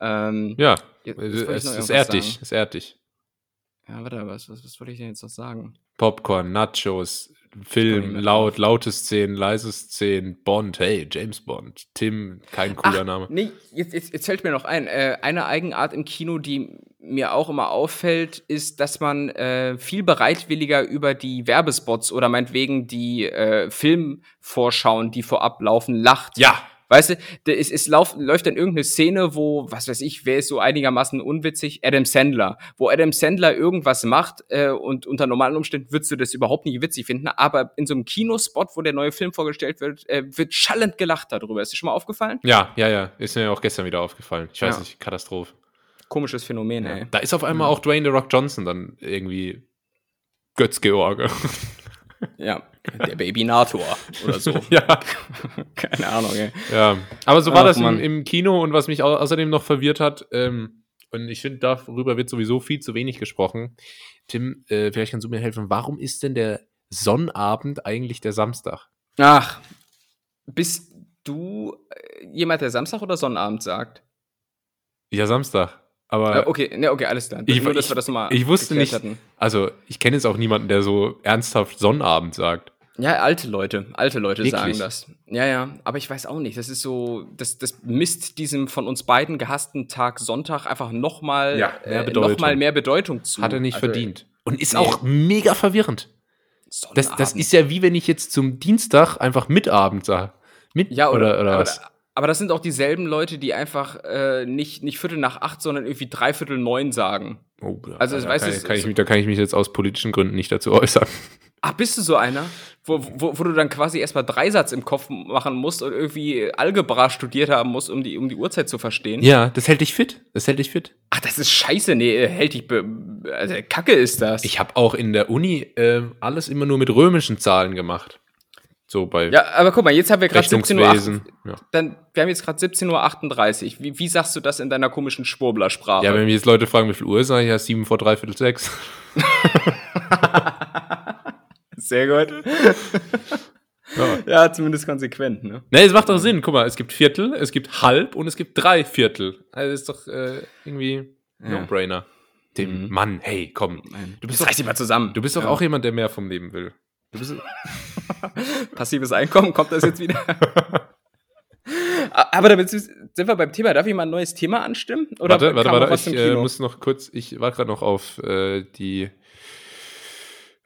ähm, Ja. Es, es ehrt dich. Es ehrt dich. Ja, warte, was, was, was wollte ich denn jetzt noch sagen? Popcorn, Nachos, Film, laut, laute Szenen, leise Szenen, Bond, hey, James Bond, Tim, kein cooler Name. Nee, jetzt, jetzt, jetzt fällt mir noch ein. Äh, eine Eigenart im Kino, die mir auch immer auffällt, ist, dass man äh, viel bereitwilliger über die Werbespots oder meinetwegen die äh, Filmvorschauen, die vorab laufen, lacht. Ja, Weißt du, ist, es lauf, läuft dann irgendeine Szene, wo, was weiß ich, wer ist so einigermaßen unwitzig? Adam Sandler. Wo Adam Sandler irgendwas macht äh, und unter normalen Umständen würdest du das überhaupt nicht witzig finden, aber in so einem Kinospot, wo der neue Film vorgestellt wird, äh, wird schallend gelacht darüber. Ist dir schon mal aufgefallen? ja, ja, ja. Ist mir auch gestern wieder aufgefallen. Ich weiß Ja. nicht, Katastrophe. Komisches Phänomen, ey. Da ist auf einmal auch Dwayne The Rock Johnson dann irgendwie Götz-George. Ja, der Babynator oder so. ja. Keine Ahnung, ey. Ja, aber so war Ach, das im, im Kino und was mich au außerdem noch verwirrt hat, ähm, und ich finde, darüber wird sowieso viel zu wenig gesprochen. Tim, äh, vielleicht kannst du mir helfen. Warum ist denn der Sonnabend eigentlich der Samstag? Ach, bist du jemand, der Samstag oder Sonnabend sagt? Ja, Samstag. Aber Äh, okay, ne, okay, alles klar. Ich- Nur, dass ich- wir das mal ich wusste nicht- hatten. also ich kenne jetzt auch niemanden, der so ernsthaft Sonnabend sagt. Ja, alte Leute, alte Leute Wirklich? sagen das. Ja, ja, aber ich weiß auch nicht. Das ist so, das, das misst diesem von uns beiden gehassten Tag Sonntag einfach nochmal Ja, mehr äh, Bedeutung. noch mal mehr Bedeutung zu. Hat er nicht Also, verdient. Und ist nee. auch mega verwirrend. Das, das ist ja wie wenn ich jetzt zum Dienstag einfach Mitabend sage. Mit Ja, oder, oder, oder was? Aber das sind auch dieselben Leute, die einfach äh, nicht, nicht Viertel nach acht, sondern irgendwie dreiviertel neun sagen. Oh, Also, da, weißt kann, ich- kann ich da kann ich mich jetzt aus politischen Gründen nicht dazu äußern. Ach, bist du so einer? Wo, wo, wo du dann quasi erstmal Dreisatz im Kopf machen musst und irgendwie Algebra studiert haben musst, um die, um die Uhrzeit zu verstehen? Ja, das hält dich fit. Das hält dich fit. Ach, das ist scheiße. Nee, hält dich. be- Also, Kacke ist das. Ich habe auch in der Uni äh, alles immer nur mit römischen Zahlen gemacht. So bei ja, aber guck mal, jetzt haben wir gerade 17 Uhr. Rechnungswesen. Ja. Dann, wir haben jetzt gerade 17.38 Uhr. Wie, wie sagst du das in deiner komischen Schwurbler-Sprache? ja, wenn mich jetzt Leute fragen, wie viel Uhr ist, sage ich ja sieben vor dreiviertel sechs. Sehr gut. Ja. Ja, zumindest konsequent, ne? Ne, es macht doch Sinn. Guck mal, es gibt Viertel, es gibt Halb und es gibt drei Viertel. Also ist doch äh, irgendwie Ja. No-Brainer. Dem Mhm. Mann, hey, komm. Du bist, doch, reiß dich mal zusammen. du bist doch Ja. auch jemand, der mehr vom Leben will. Du bist, Passives Einkommen, kommt das jetzt wieder? Aber damit sind wir beim Thema. Darf ich mal ein neues Thema anstimmen? Oder warte, warte, warte. Ich äh, muss noch kurz, ich war gerade noch auf äh, die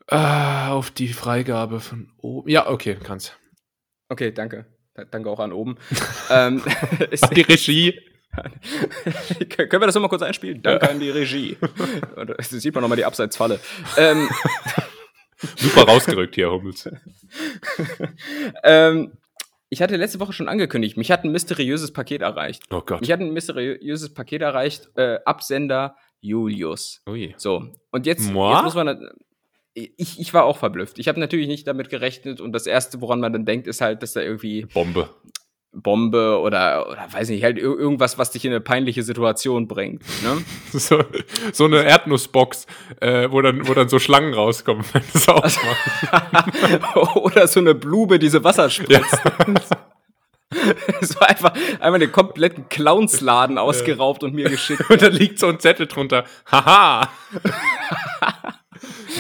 ah, auf die Freigabe von oben. Ja, okay, kannst. Okay, danke. Da- Danke auch an oben. ähm, Die Regie. können wir das nochmal kurz einspielen? Danke an die Regie. Da sieht man nochmal die Abseitsfalle. ähm, Super rausgerückt hier, Hummels. ähm, ich hatte letzte Woche schon angekündigt, mich hat ein mysteriöses Paket erreicht. Oh Gott. Mich hat ein mysteriöses Paket erreicht, äh, Absender Julius. Ui. So, und jetzt, Moi? jetzt muss man. Ich, ich war auch verblüfft. Ich habe natürlich nicht damit gerechnet und das Erste, woran man dann denkt, ist halt, dass da irgendwie Bombe. Bombe oder, oder weiß nicht, halt ir- irgendwas, was dich in eine peinliche Situation bringt. Ne? So, so eine Erdnussbox, äh, wo, dann, wo dann so Schlangen rauskommen, wenn du es aufmachst. oder so eine Blume, diese Wasser spritzt. Es war einfach, einmal den kompletten Clownsladen ausgeraubt und mir geschickt. Und da liegt so ein Zettel drunter. Haha!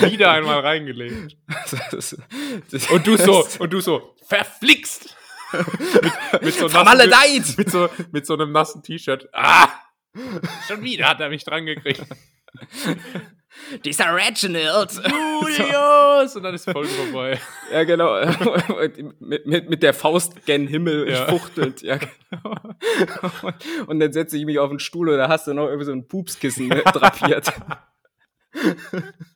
Wieder einmal reingelegt. Das- das- Und du so, und du so, verflixt! Mit, mit, so nassen, mit, so, mit so einem nassen T-Shirt. Ah! Schon wieder hat er mich dran gekriegt. Dieser Reginald! Julius! Und dann ist Folge vorbei. Ja, genau. mit, mit, mit der Faust gen Himmel Ja. fuchtelt. Ja, genau. Und dann setze ich mich auf den Stuhl und da hast du noch irgendwie so ein Pupskissen drapiert.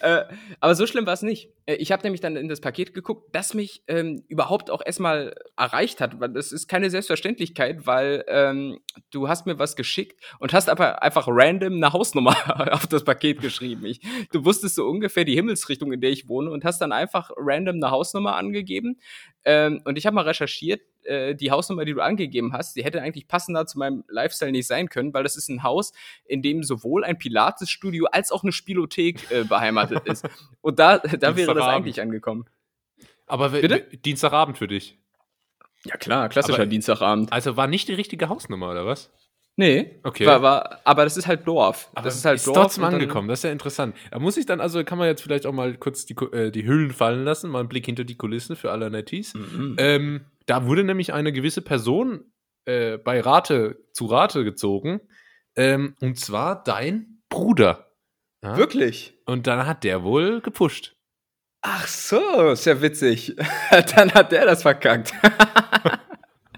äh, aber so schlimm war es nicht. Äh, Ich habe nämlich dann in das Paket geguckt, das mich ähm, überhaupt auch erstmal erreicht hat. Das ist keine Selbstverständlichkeit, weil ähm, du hast mir was geschickt und hast aber einfach random eine Hausnummer auf das Paket geschrieben. Ich, du wusstest so ungefähr die Himmelsrichtung, in der ich wohne und hast dann einfach random eine Hausnummer angegeben. Ähm, und ich habe mal recherchiert, äh, die Hausnummer, die du angegeben hast, die hätte eigentlich passender zu meinem Lifestyle nicht sein können, weil das ist ein Haus, in dem sowohl ein Pilates-Studio als auch eine Spielothek äh, beheimatet ist. Und da, da wäre das eigentlich angekommen. Aber Bitte? Dienstagabend für dich. Ja klar, klassischer Aber- Dienstagabend. Also war nicht die richtige Hausnummer, oder was? Nee, Okay. War, war, aber das ist halt Dorf. Aber das ist halt ist Dorf. trotzdem dann- angekommen, das ist ja interessant. Da muss ich dann, also kann man jetzt vielleicht auch mal kurz die, äh, die Hüllen fallen lassen, mal einen Blick hinter die Kulissen für alle Netties. Mhm. Ähm, da wurde nämlich eine gewisse Person äh, bei Rate zu Rate gezogen. Ähm, und zwar dein Bruder. Ja? Wirklich? Und dann hat der wohl gepusht. Ach so, ist ja witzig. Dann hat der das verkackt.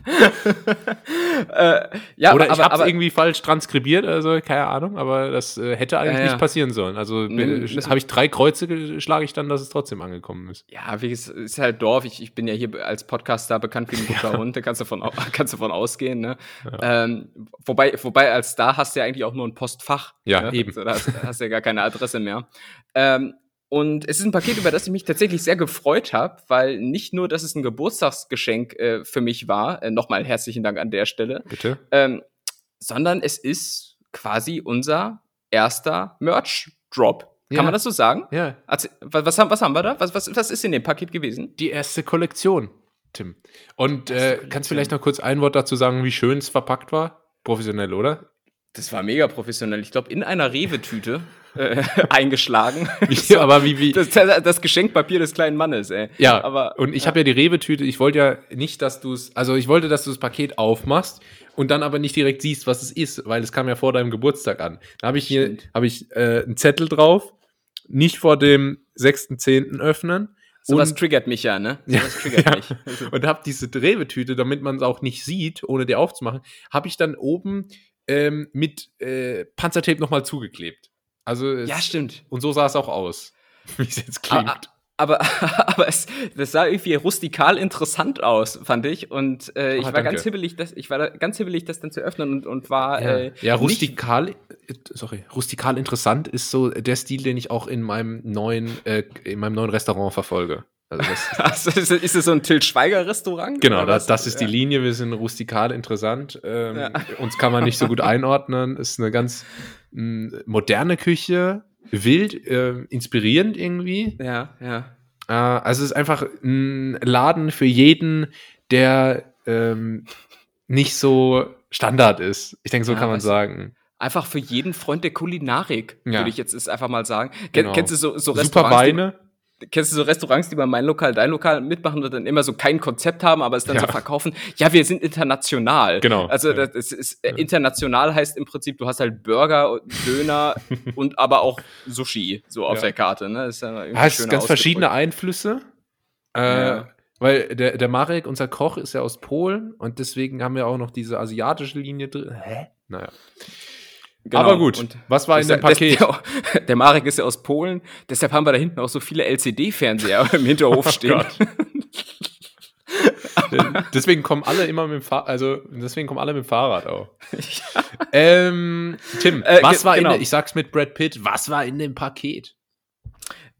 äh, ja, Oder ich aber, habe es irgendwie falsch transkribiert, also keine Ahnung, aber das äh, hätte eigentlich Ja, ja. nicht passieren sollen. Also habe ich drei Kreuze geschlagen, ich dann, dass es trotzdem angekommen ist. ja, wie es ist halt Dorf. Ich, ich bin ja hier als Podcaster bekannt wie ein guter Hund. Da kannst du von, au- kannst du von ausgehen. Ne? Ähm, wobei, wobei als Star hast du ja eigentlich auch nur ein Postfach. Ja, ne? eben. Also, da hast, hast du ja gar keine Adresse mehr. Ähm, und es ist ein Paket, über das ich mich tatsächlich sehr gefreut habe, weil nicht nur, dass es ein Geburtstagsgeschenk äh, für mich war, äh, nochmal herzlichen Dank an der Stelle, Bitte? ähm, sondern es ist quasi unser erster Merch-Drop. Kann Ja. man das so sagen? Ja, Erzähl- Was, haben, was haben wir da? Was, was, was ist in dem Paket gewesen? die erste Kollektion, Tim. Und äh, kannst du vielleicht noch kurz ein Wort dazu sagen, wie schön es verpackt war? Professionell, oder? Das war mega professionell. Ich glaube, in einer Rewe-Tüte äh, eingeschlagen. Ja, aber wie, wie, Das, das, Geschenkpapier des kleinen Mannes, ey. Ja, aber und ich habe ja die Rewe-Tüte, ich wollte ja nicht, dass du es, also ich wollte, dass du das Paket aufmachst und dann aber nicht direkt siehst, was es ist, weil es kam ja vor deinem Geburtstag an. Da habe ich hier, habe ich äh, einen Zettel drauf, nicht vor dem 6.10. öffnen sowas triggert mich ja, ne? Ja, Sowas triggert ja. mich. und habe diese Rewe-Tüte, damit man es auch nicht sieht, ohne die aufzumachen, habe ich dann oben ähm, mit äh, Panzertape nochmal zugeklebt. Also es, Ja, stimmt. und so sah es auch aus, wie es jetzt klingt. Ah, Aber, aber es, das sah irgendwie rustikal interessant aus, fand ich. Und äh, ich Ah, war danke. ganz hibbelig, das, ich war ganz hibbelig, das dann zu öffnen und, und war Ja, äh, ja rustikal, äh, sorry, rustikal interessant ist so der Stil, den ich auch in meinem neuen, äh, in meinem neuen Restaurant verfolge. Also das, Also, ist, es- so ein Til Schweiger Restaurant? genau, das, das ist die. Linie. Wir sind rustikal interessant. Ähm, Ja. Uns kann man nicht so gut einordnen. Ist eine ganz mh, moderne Küche, wild, äh, inspirierend irgendwie. Ja, ja. Äh, also es ist einfach ein Laden für jeden, der ähm, nicht so Standard ist. Ich denke, so Ja, kann man sagen. Einfach für jeden Freund der Kulinarik, Ja. würde ich jetzt ist einfach mal sagen. Ken, Genau. Kennst du so, so Super? Weine. Kennst du so Restaurants, die bei mein Lokal, dein Lokal mitmachen und dann immer so kein Konzept haben, aber es dann Ja. so verkaufen? Ja, wir sind international. Genau. Also Ja. das ist, äh, international heißt im Prinzip, du hast halt Burger, Döner und aber auch Sushi so auf Ja. der Karte. Ne? Das ist ja Hast ganz verschiedene ausgedrückt. Einflüsse. Äh. Weil der, der Marek, unser Koch, ist ja aus Polen und deswegen haben wir auch noch diese asiatische Linie drin. Hä? Naja. Genau. Aber gut, Und was war in dem das- Paket? Der, der Marek ist ja aus Polen, deshalb haben wir da hinten auch so viele LCD-Fernseher im Hinterhof Oh stehen. Gott. deswegen kommen alle immer mit dem Fahrrad, also deswegen kommen alle mit dem Fahrrad auch. ähm, Tim, Äh, was war genau. in ich sag's mit Brad Pitt, was war in dem Paket?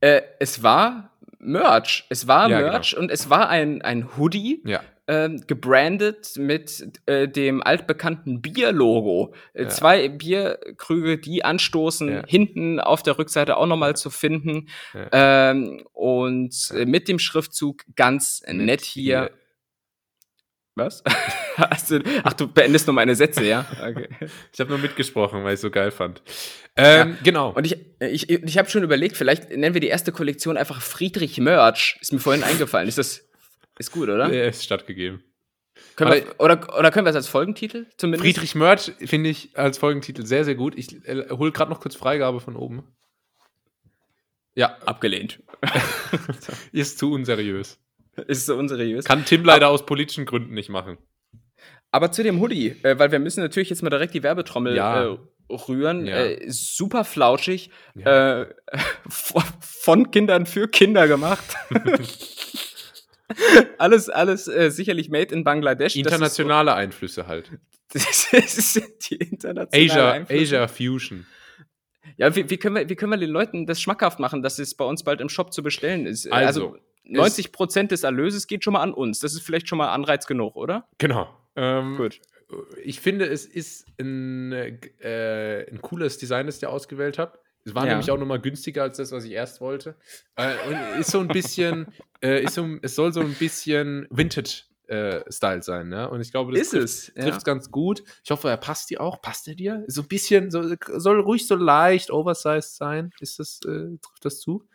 Äh, es war Merch. Es war Ja, Merch und es war ein, ein Hoodie, Ja. Ähm, gebrandet mit äh, dem altbekannten Bier-Logo. Äh, Ja. Zwei Bierkrüge, die anstoßen, Ja. hinten auf der Rückseite auch nochmal zu finden. Ähm, und äh, mit dem Schriftzug ganz nett hier. Was? du, ach, du beendest nur meine Sätze, ja? Okay. Ich habe nur mitgesprochen, weil ich es so geil fand. Ähm, ja. Genau. Und ich, ich, ich habe schon überlegt, vielleicht nennen wir die erste Kollektion einfach Friedrich Merch. Ist mir vorhin eingefallen. Ist das ist gut, oder? Ja, ist stattgegeben. Wir, oder, oder können wir es als Folgentitel zumindest? Friedrich Merch finde ich als Folgentitel sehr, sehr gut. Ich äh, hole gerade noch kurz Freigabe von oben. Ja, abgelehnt. ist zu unseriös. Ist so unseriös. Kann Tim leider Aber, aus politischen Gründen nicht machen. Aber zu dem Hoodie, äh, weil wir müssen natürlich jetzt mal direkt die Werbetrommel ja. äh, rühren. Ja. Äh, super flauschig. Ja. Äh, von Kindern für Kinder gemacht. alles, alles äh, sicherlich made in Bangladesch. Internationale so, Einflüsse halt. Das ist die internationale Asia, Einflüsse. Asia Fusion. Ja, wie, wie, können wir, wie können wir den Leuten das schmackhaft machen, dass es bei uns bald im Shop zu bestellen ist? Also, also 90 Prozent des Erlöses geht schon mal an uns. Das ist vielleicht schon mal Anreiz genug, oder? Genau. Ähm, Gut. Ich finde, es ist ein, äh, ein cooles Design, das ihr ausgewählt habt. Es war ja. nämlich auch nochmal günstiger als das, was ich erst wollte. Äh, und ist so ein bisschen, äh, ist so, es soll so ein bisschen Vintage-Style äh, sein, ne? Und ich glaube, das ist trifft, es, ja. trifft ganz gut. Ich hoffe, er passt dir auch. Passt er dir? So ein bisschen, so, soll ruhig so leicht oversized sein. Ist das, äh, trifft das zu?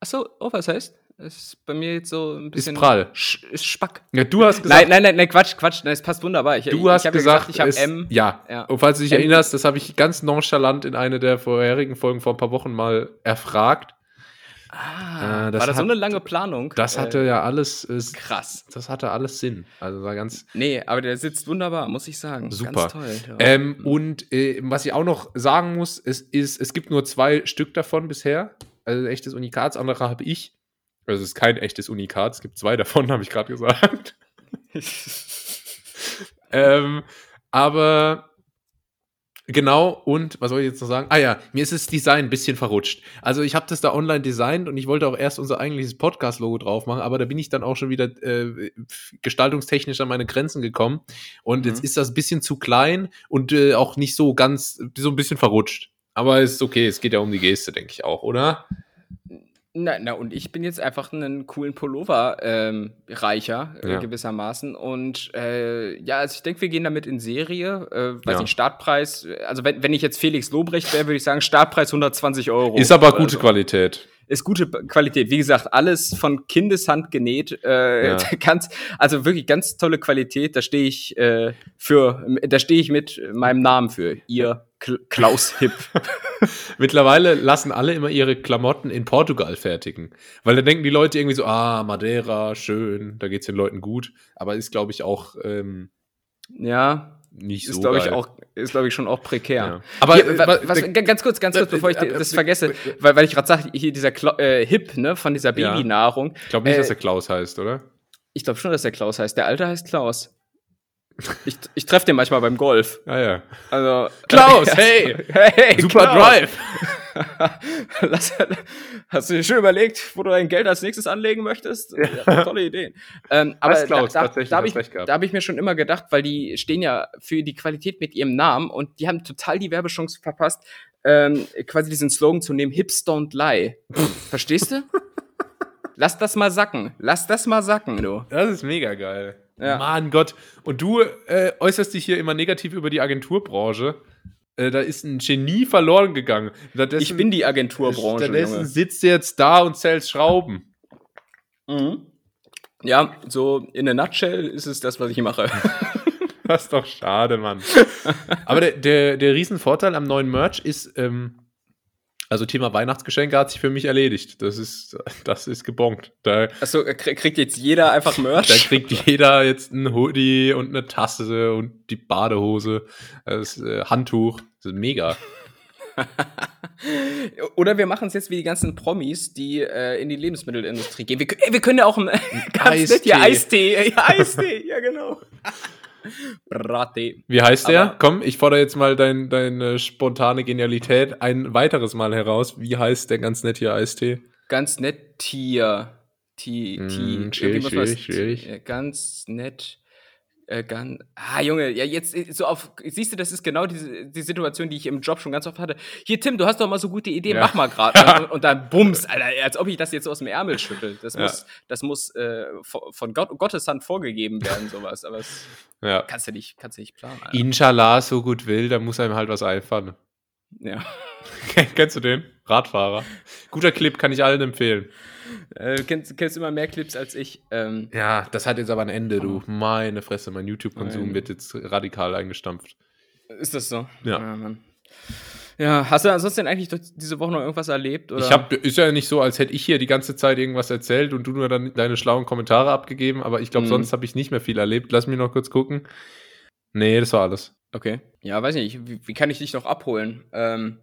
Achso, oversized? Ist bei mir jetzt so ein bisschen. Ist prall. Ist Spack. Ja, du hast gesagt. Nein, nein, nein, nein Quatsch, Quatsch. Nein, es passt wunderbar. Ich, du ich, hast ich gesagt, gesagt, ich habe M. Ja. ja. Und falls du dich M. erinnerst, das habe ich ganz nonchalant in einer der vorherigen Folgen vor ein paar Wochen mal erfragt. Ah, äh, das war das hat, so eine lange Planung? Das hatte äh, ja alles. Ist, krass. Das hatte alles Sinn. Also war ganz. Nee, aber der sitzt wunderbar, muss ich sagen. Super. Ganz toll. Ja. Ähm, und äh, was ich auch noch sagen muss, es, ist, es gibt nur zwei Stück davon bisher. Also echtes Unikat, das andere habe ich. Also es ist kein echtes Unikat, es gibt zwei davon, habe ich gerade gesagt. ähm, aber genau, und was soll ich jetzt noch sagen? Ah ja, mir ist das Design ein bisschen verrutscht. Also ich habe das da online designt und ich wollte auch erst unser eigentliches Podcast-Logo drauf machen, aber da bin ich dann auch schon wieder äh, gestaltungstechnisch an meine Grenzen gekommen. Und mhm. jetzt ist das ein bisschen zu klein und äh, auch nicht so ganz, so ein bisschen verrutscht. Aber es ist okay, es geht ja um die Geste, denke ich auch, oder? Na, na, und ich bin jetzt einfach einen coolen Pullover ähm, reicher, äh, ja. gewissermaßen. Und äh, ja, also ich denke, wir gehen damit in Serie. Äh, weiß ja. nicht, Startpreis, also wenn, wenn ich jetzt Felix Lobrecht wäre, würde ich sagen, Startpreis 120 Euro. Ist aber gute also. Qualität ist gute Qualität. Wie gesagt, alles von Kindeshand genäht. Äh, ja. ganz, also wirklich ganz tolle Qualität. Da stehe ich äh, für, da stehe ich mit meinem Namen für. Ihr Klaus Hipp. Mittlerweile lassen alle immer ihre Klamotten in Portugal fertigen. Weil da denken die Leute irgendwie so, ah, Madeira, schön, da geht's den Leuten gut. Aber ist, glaube ich, auch ähm, ja nicht ist, so glaube ich auch ist glaube ich schon auch prekär. Ja. Aber hier, was, was, ganz kurz, ganz kurz, bevor ich das vergesse, weil, weil ich gerade sage, hier dieser Kla äh, Hip, ne, von dieser Babynahrung. Ich glaube nicht, äh, dass der Klaus heißt, oder? Ich glaube schon, dass der Klaus heißt. Der Alte heißt Klaus. Ich, ich treffe den manchmal beim Golf. Ah ja. Also Klaus, hey, hey, super Klaus. Drive. Hast du dir schon überlegt, wo du dein Geld als nächstes anlegen möchtest? Ja. Tolle Ideen. Ähm, aber Klaus, da, da, da habe ich, hab ich mir schon immer gedacht, weil die stehen ja für die Qualität mit ihrem Namen und die haben total die Werbechance verpasst, ähm, quasi diesen Slogan zu nehmen: Hips don't lie. Verstehst du? Lass das mal sacken. Lass das mal sacken, du. Das ist mega geil. Ja. Mann Gott. Und du äh, äußerst dich hier immer negativ über die Agenturbranche. Äh, da ist ein Genie verloren gegangen. Stattdessen, ich bin die Agenturbranche. Stattdessen Junge. sitzt du jetzt da und zählst Schrauben. Mhm. Ja, so in a nutshell ist es das, was ich mache. das ist doch schade, Mann. Aber der, der, der Riesenvorteil am neuen Merch ist, ähm, also Thema Weihnachtsgeschenke hat sich für mich erledigt. Das ist, das ist gebongt. Da, Achso, kriegt jetzt jeder einfach Merch? Da kriegt jeder jetzt ein Hoodie und eine Tasse und die Badehose, das äh, Handtuch. Das ist mega. Oder wir machen es jetzt wie die ganzen Promis, die äh, in die Lebensmittelindustrie gehen. Wir, wir können ja auch ein, ganz Eistee. nett hier Eistee. Ja, Eistee, ja genau. Bratte. Wie heißt der? Aber Komm, ich fordere jetzt mal dein, deine spontane Genialität ein weiteres Mal heraus. Wie heißt der ganz nett hier Eistee? Ganz nett Tier. T, T, mm, schwierig, schwierig, schwierig. Ganz nett. Äh, Gun. Ah, Junge, ja, jetzt äh, so auf. Siehst du, das ist genau die, die Situation, die ich im Job schon ganz oft hatte. Hier, Tim, du hast doch mal so gute Ideen, ja. mach mal gerade. und, und, dann bums, Alter, als ob ich das jetzt aus dem Ärmel schüttel. Das ja. muss, das muss äh, von Gott, Gottes Hand vorgegeben werden, sowas. Aber das kannst du nicht, kannst du nicht planen. Alter. Inshallah, so gut will, da muss einem halt was einfallen. Ja. Kennst du den? Radfahrer. Guter Clip, kann ich allen empfehlen. Äh, du kennst, kennst immer mehr Clips als ich. Ähm, ja, das hat jetzt aber ein Ende, du. Meine Fresse, mein YouTube-Konsum wird jetzt radikal eingestampft. Ist das so? Ja. Ja, Mann. ja hast du ansonsten denn eigentlich diese Woche noch irgendwas erlebt? Oder? Ich hab, ist ja nicht so, als hätte ich hier die ganze Zeit irgendwas erzählt und du nur dann deine schlauen Kommentare abgegeben, aber ich glaube, mhm. sonst habe ich nicht mehr viel erlebt. Lass mich noch kurz gucken. Nee, das war alles. Okay. Ja, weiß nicht. Wie, wie kann ich dich noch abholen? Ähm,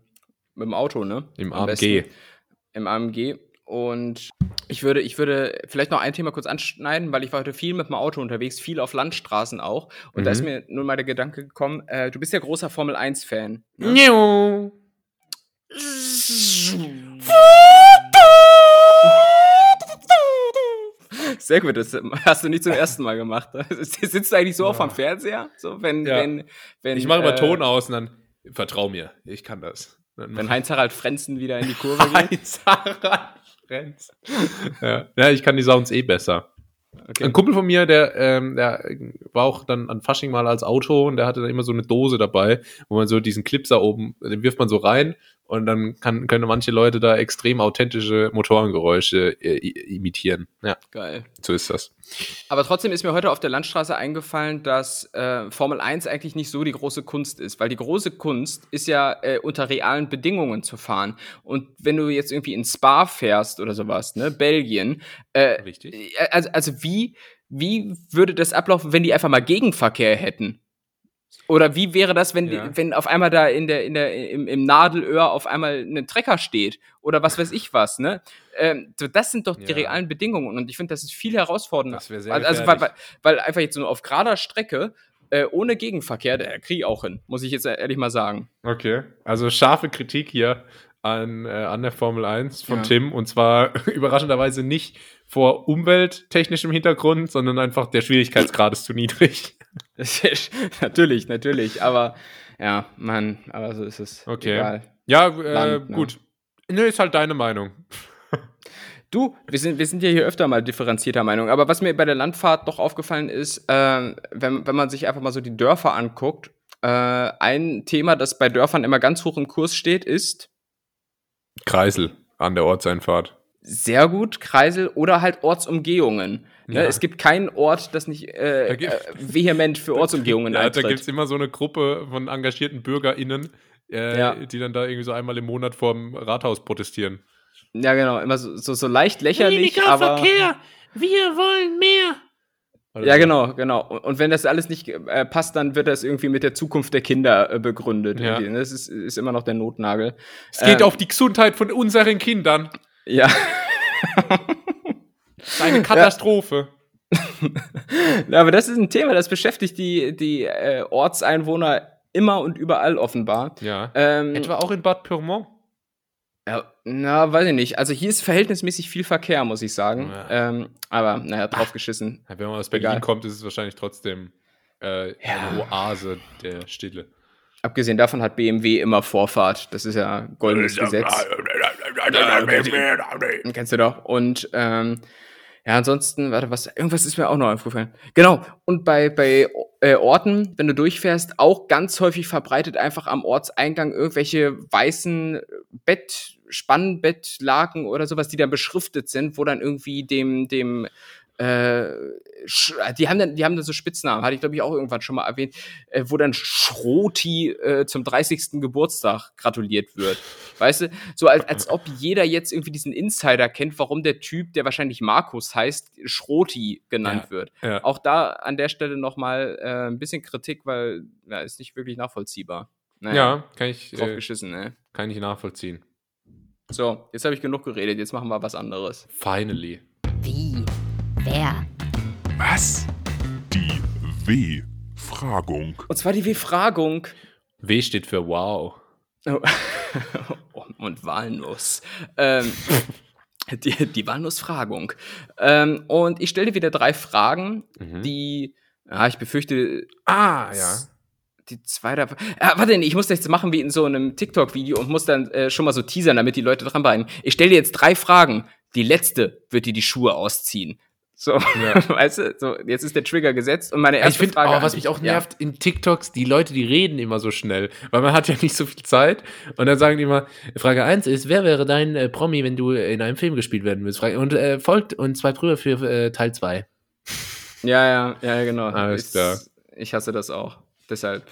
mit dem Auto, ne? Im Am AMG. Besten. Im AMG. Und ich würde, ich würde vielleicht noch ein Thema kurz anschneiden, weil ich war heute viel mit dem Auto unterwegs, viel auf Landstraßen auch. Und mhm. da ist mhm. mir nun mal der Gedanke gekommen, äh, du bist ja großer Formel 1-Fan. Ne? Sehr gut, das hast du nicht zum ersten Mal gemacht. Sitzt du eigentlich so ja. auf am Fernseher? So, wenn, ja. wenn, wenn, ich mache immer äh, Ton aus und dann vertrau mir, ich kann das. Wenn Heinz-Harald Frenzen wieder in die Kurve geht. Heinz-Harald Frenzen. ja. ja, ich kann die Sounds eh besser. Okay. Ein Kumpel von mir, der, ähm, der war auch dann an Fasching mal als Auto und der hatte dann immer so eine Dose dabei, wo man so diesen Clipser oben, den wirft man so rein und dann kann, können manche Leute da extrem authentische Motorengeräusche äh, imitieren. Ja. Geil. So ist das. Aber trotzdem ist mir heute auf der Landstraße eingefallen, dass äh, Formel 1 eigentlich nicht so die große Kunst ist, weil die große Kunst ist ja äh, unter realen Bedingungen zu fahren. Und wenn du jetzt irgendwie in Spa fährst oder sowas, ne, Belgien, äh, Richtig. Äh, also, also wie, wie würde das ablaufen, wenn die einfach mal Gegenverkehr hätten? Oder wie wäre das, wenn, ja. wenn auf einmal da in der, in der, im, im Nadelöhr auf einmal ein Trecker steht? Oder was weiß ich was, ne? Ähm, das sind doch die ja. realen Bedingungen. Und ich finde, das ist viel herausfordernder. Das wäre sehr Also, weil, weil, weil, einfach jetzt nur auf gerader Strecke äh, ohne Gegenverkehr, der kriege ich auch hin, muss ich jetzt ehrlich mal sagen. Okay, also scharfe Kritik hier an, äh, an der Formel 1 von ja. Tim. Und zwar überraschenderweise nicht vor umwelttechnischem Hintergrund, sondern einfach der Schwierigkeitsgrad ist zu niedrig. natürlich, natürlich. Aber ja, Mann, aber so ist es. Okay. Egal. Ja, äh, Land, ne? gut. Ne, ist halt deine Meinung. Du, wir sind, wir sind ja hier öfter mal differenzierter Meinung, aber was mir bei der Landfahrt doch aufgefallen ist, äh, wenn, wenn man sich einfach mal so die Dörfer anguckt, äh, ein Thema, das bei Dörfern immer ganz hoch im Kurs steht, ist Kreisel an der Ortseinfahrt. Sehr gut, Kreisel oder halt Ortsumgehungen. Ne? Ja. Es gibt keinen Ort, das nicht äh, äh, vehement für Ortsumgehungen ja, eintritt. Da gibt es immer so eine Gruppe von engagierten BürgerInnen, äh, ja. die dann da irgendwie so einmal im Monat vorm Rathaus protestieren. Ja, genau, immer so, so, so leicht lächerlich, Weniger aber Verkehr, wir wollen mehr. Oder ja, genau, genau. Und wenn das alles nicht äh, passt, dann wird das irgendwie mit der Zukunft der Kinder äh, begründet. Ja. Das ist, ist immer noch der Notnagel. Es geht ähm, auf die Gesundheit von unseren Kindern. Ja. Eine Katastrophe. Ja. aber das ist ein Thema, das beschäftigt die, die äh, Ortseinwohner immer und überall offenbar. Ja. Ähm, Etwa auch in Bad Pyrmont. Ja, na, weiß ich nicht. Also hier ist verhältnismäßig viel Verkehr, muss ich sagen. Ja. Ähm, aber naja, drauf geschissen. wenn man aus Berlin Egal. kommt, ist es wahrscheinlich trotzdem äh, ja. eine Oase der Stille. Abgesehen davon hat BMW immer Vorfahrt. Das ist ja goldenes Gesetz. Kennst du doch. Und ähm, ja, ansonsten, warte, was, irgendwas ist mir auch noch aufgefallen. Genau. Und bei, bei äh, Orten, wenn du durchfährst, auch ganz häufig verbreitet einfach am Ortseingang irgendwelche weißen Bett, Spannbettlaken oder sowas, die dann beschriftet sind, wo dann irgendwie dem, dem äh, die haben dann, die haben dann so Spitznamen, hatte ich glaube ich auch irgendwann schon mal erwähnt, äh, wo dann Schroti äh, zum 30. Geburtstag gratuliert wird. Weißt du, so als, als ob jeder jetzt irgendwie diesen Insider kennt, warum der Typ, der wahrscheinlich Markus heißt, Schroti genannt ja, wird. Ja. Auch da an der Stelle nochmal äh, ein bisschen Kritik, weil ja, ist nicht wirklich nachvollziehbar. Naja, ja, kann ich. Äh, geschissen, ne? Kann ich nachvollziehen. So, jetzt habe ich genug geredet, jetzt machen wir was anderes. Finally. Wer? Was? Die W-Fragung. Und zwar die W-Fragung. W steht für Wow. Oh. Und Walnuss. Ähm, die, die Walnuss-Fragung. Ähm, und ich stelle dir wieder drei Fragen, mhm. die Ja, ich befürchte, Ah, ja. die zweite. Ah, warte, ich muss das jetzt machen wie in so einem TikTok-Video und muss dann äh, schon mal so teasern, damit die Leute dranbleiben. Ich stelle dir jetzt drei Fragen. Die letzte wird dir die Schuhe ausziehen. So, weißt du, so, jetzt ist der Trigger gesetzt und meine Ich erste finde, Frage. oh, an was mich auch Ja. nervt in TikToks, die Leute, die reden immer so schnell, weil man hat ja nicht so viel Zeit und dann sagen die immer, Frage 1 ist, wer wäre dein äh, Promi, wenn du in einem Film gespielt werden willst? Frage, und äh, folgt und zwei Prüfer für äh, Teil 2. Ja, ja, ja, genau. Alles Ich- klar. Ich hasse das auch. Deshalb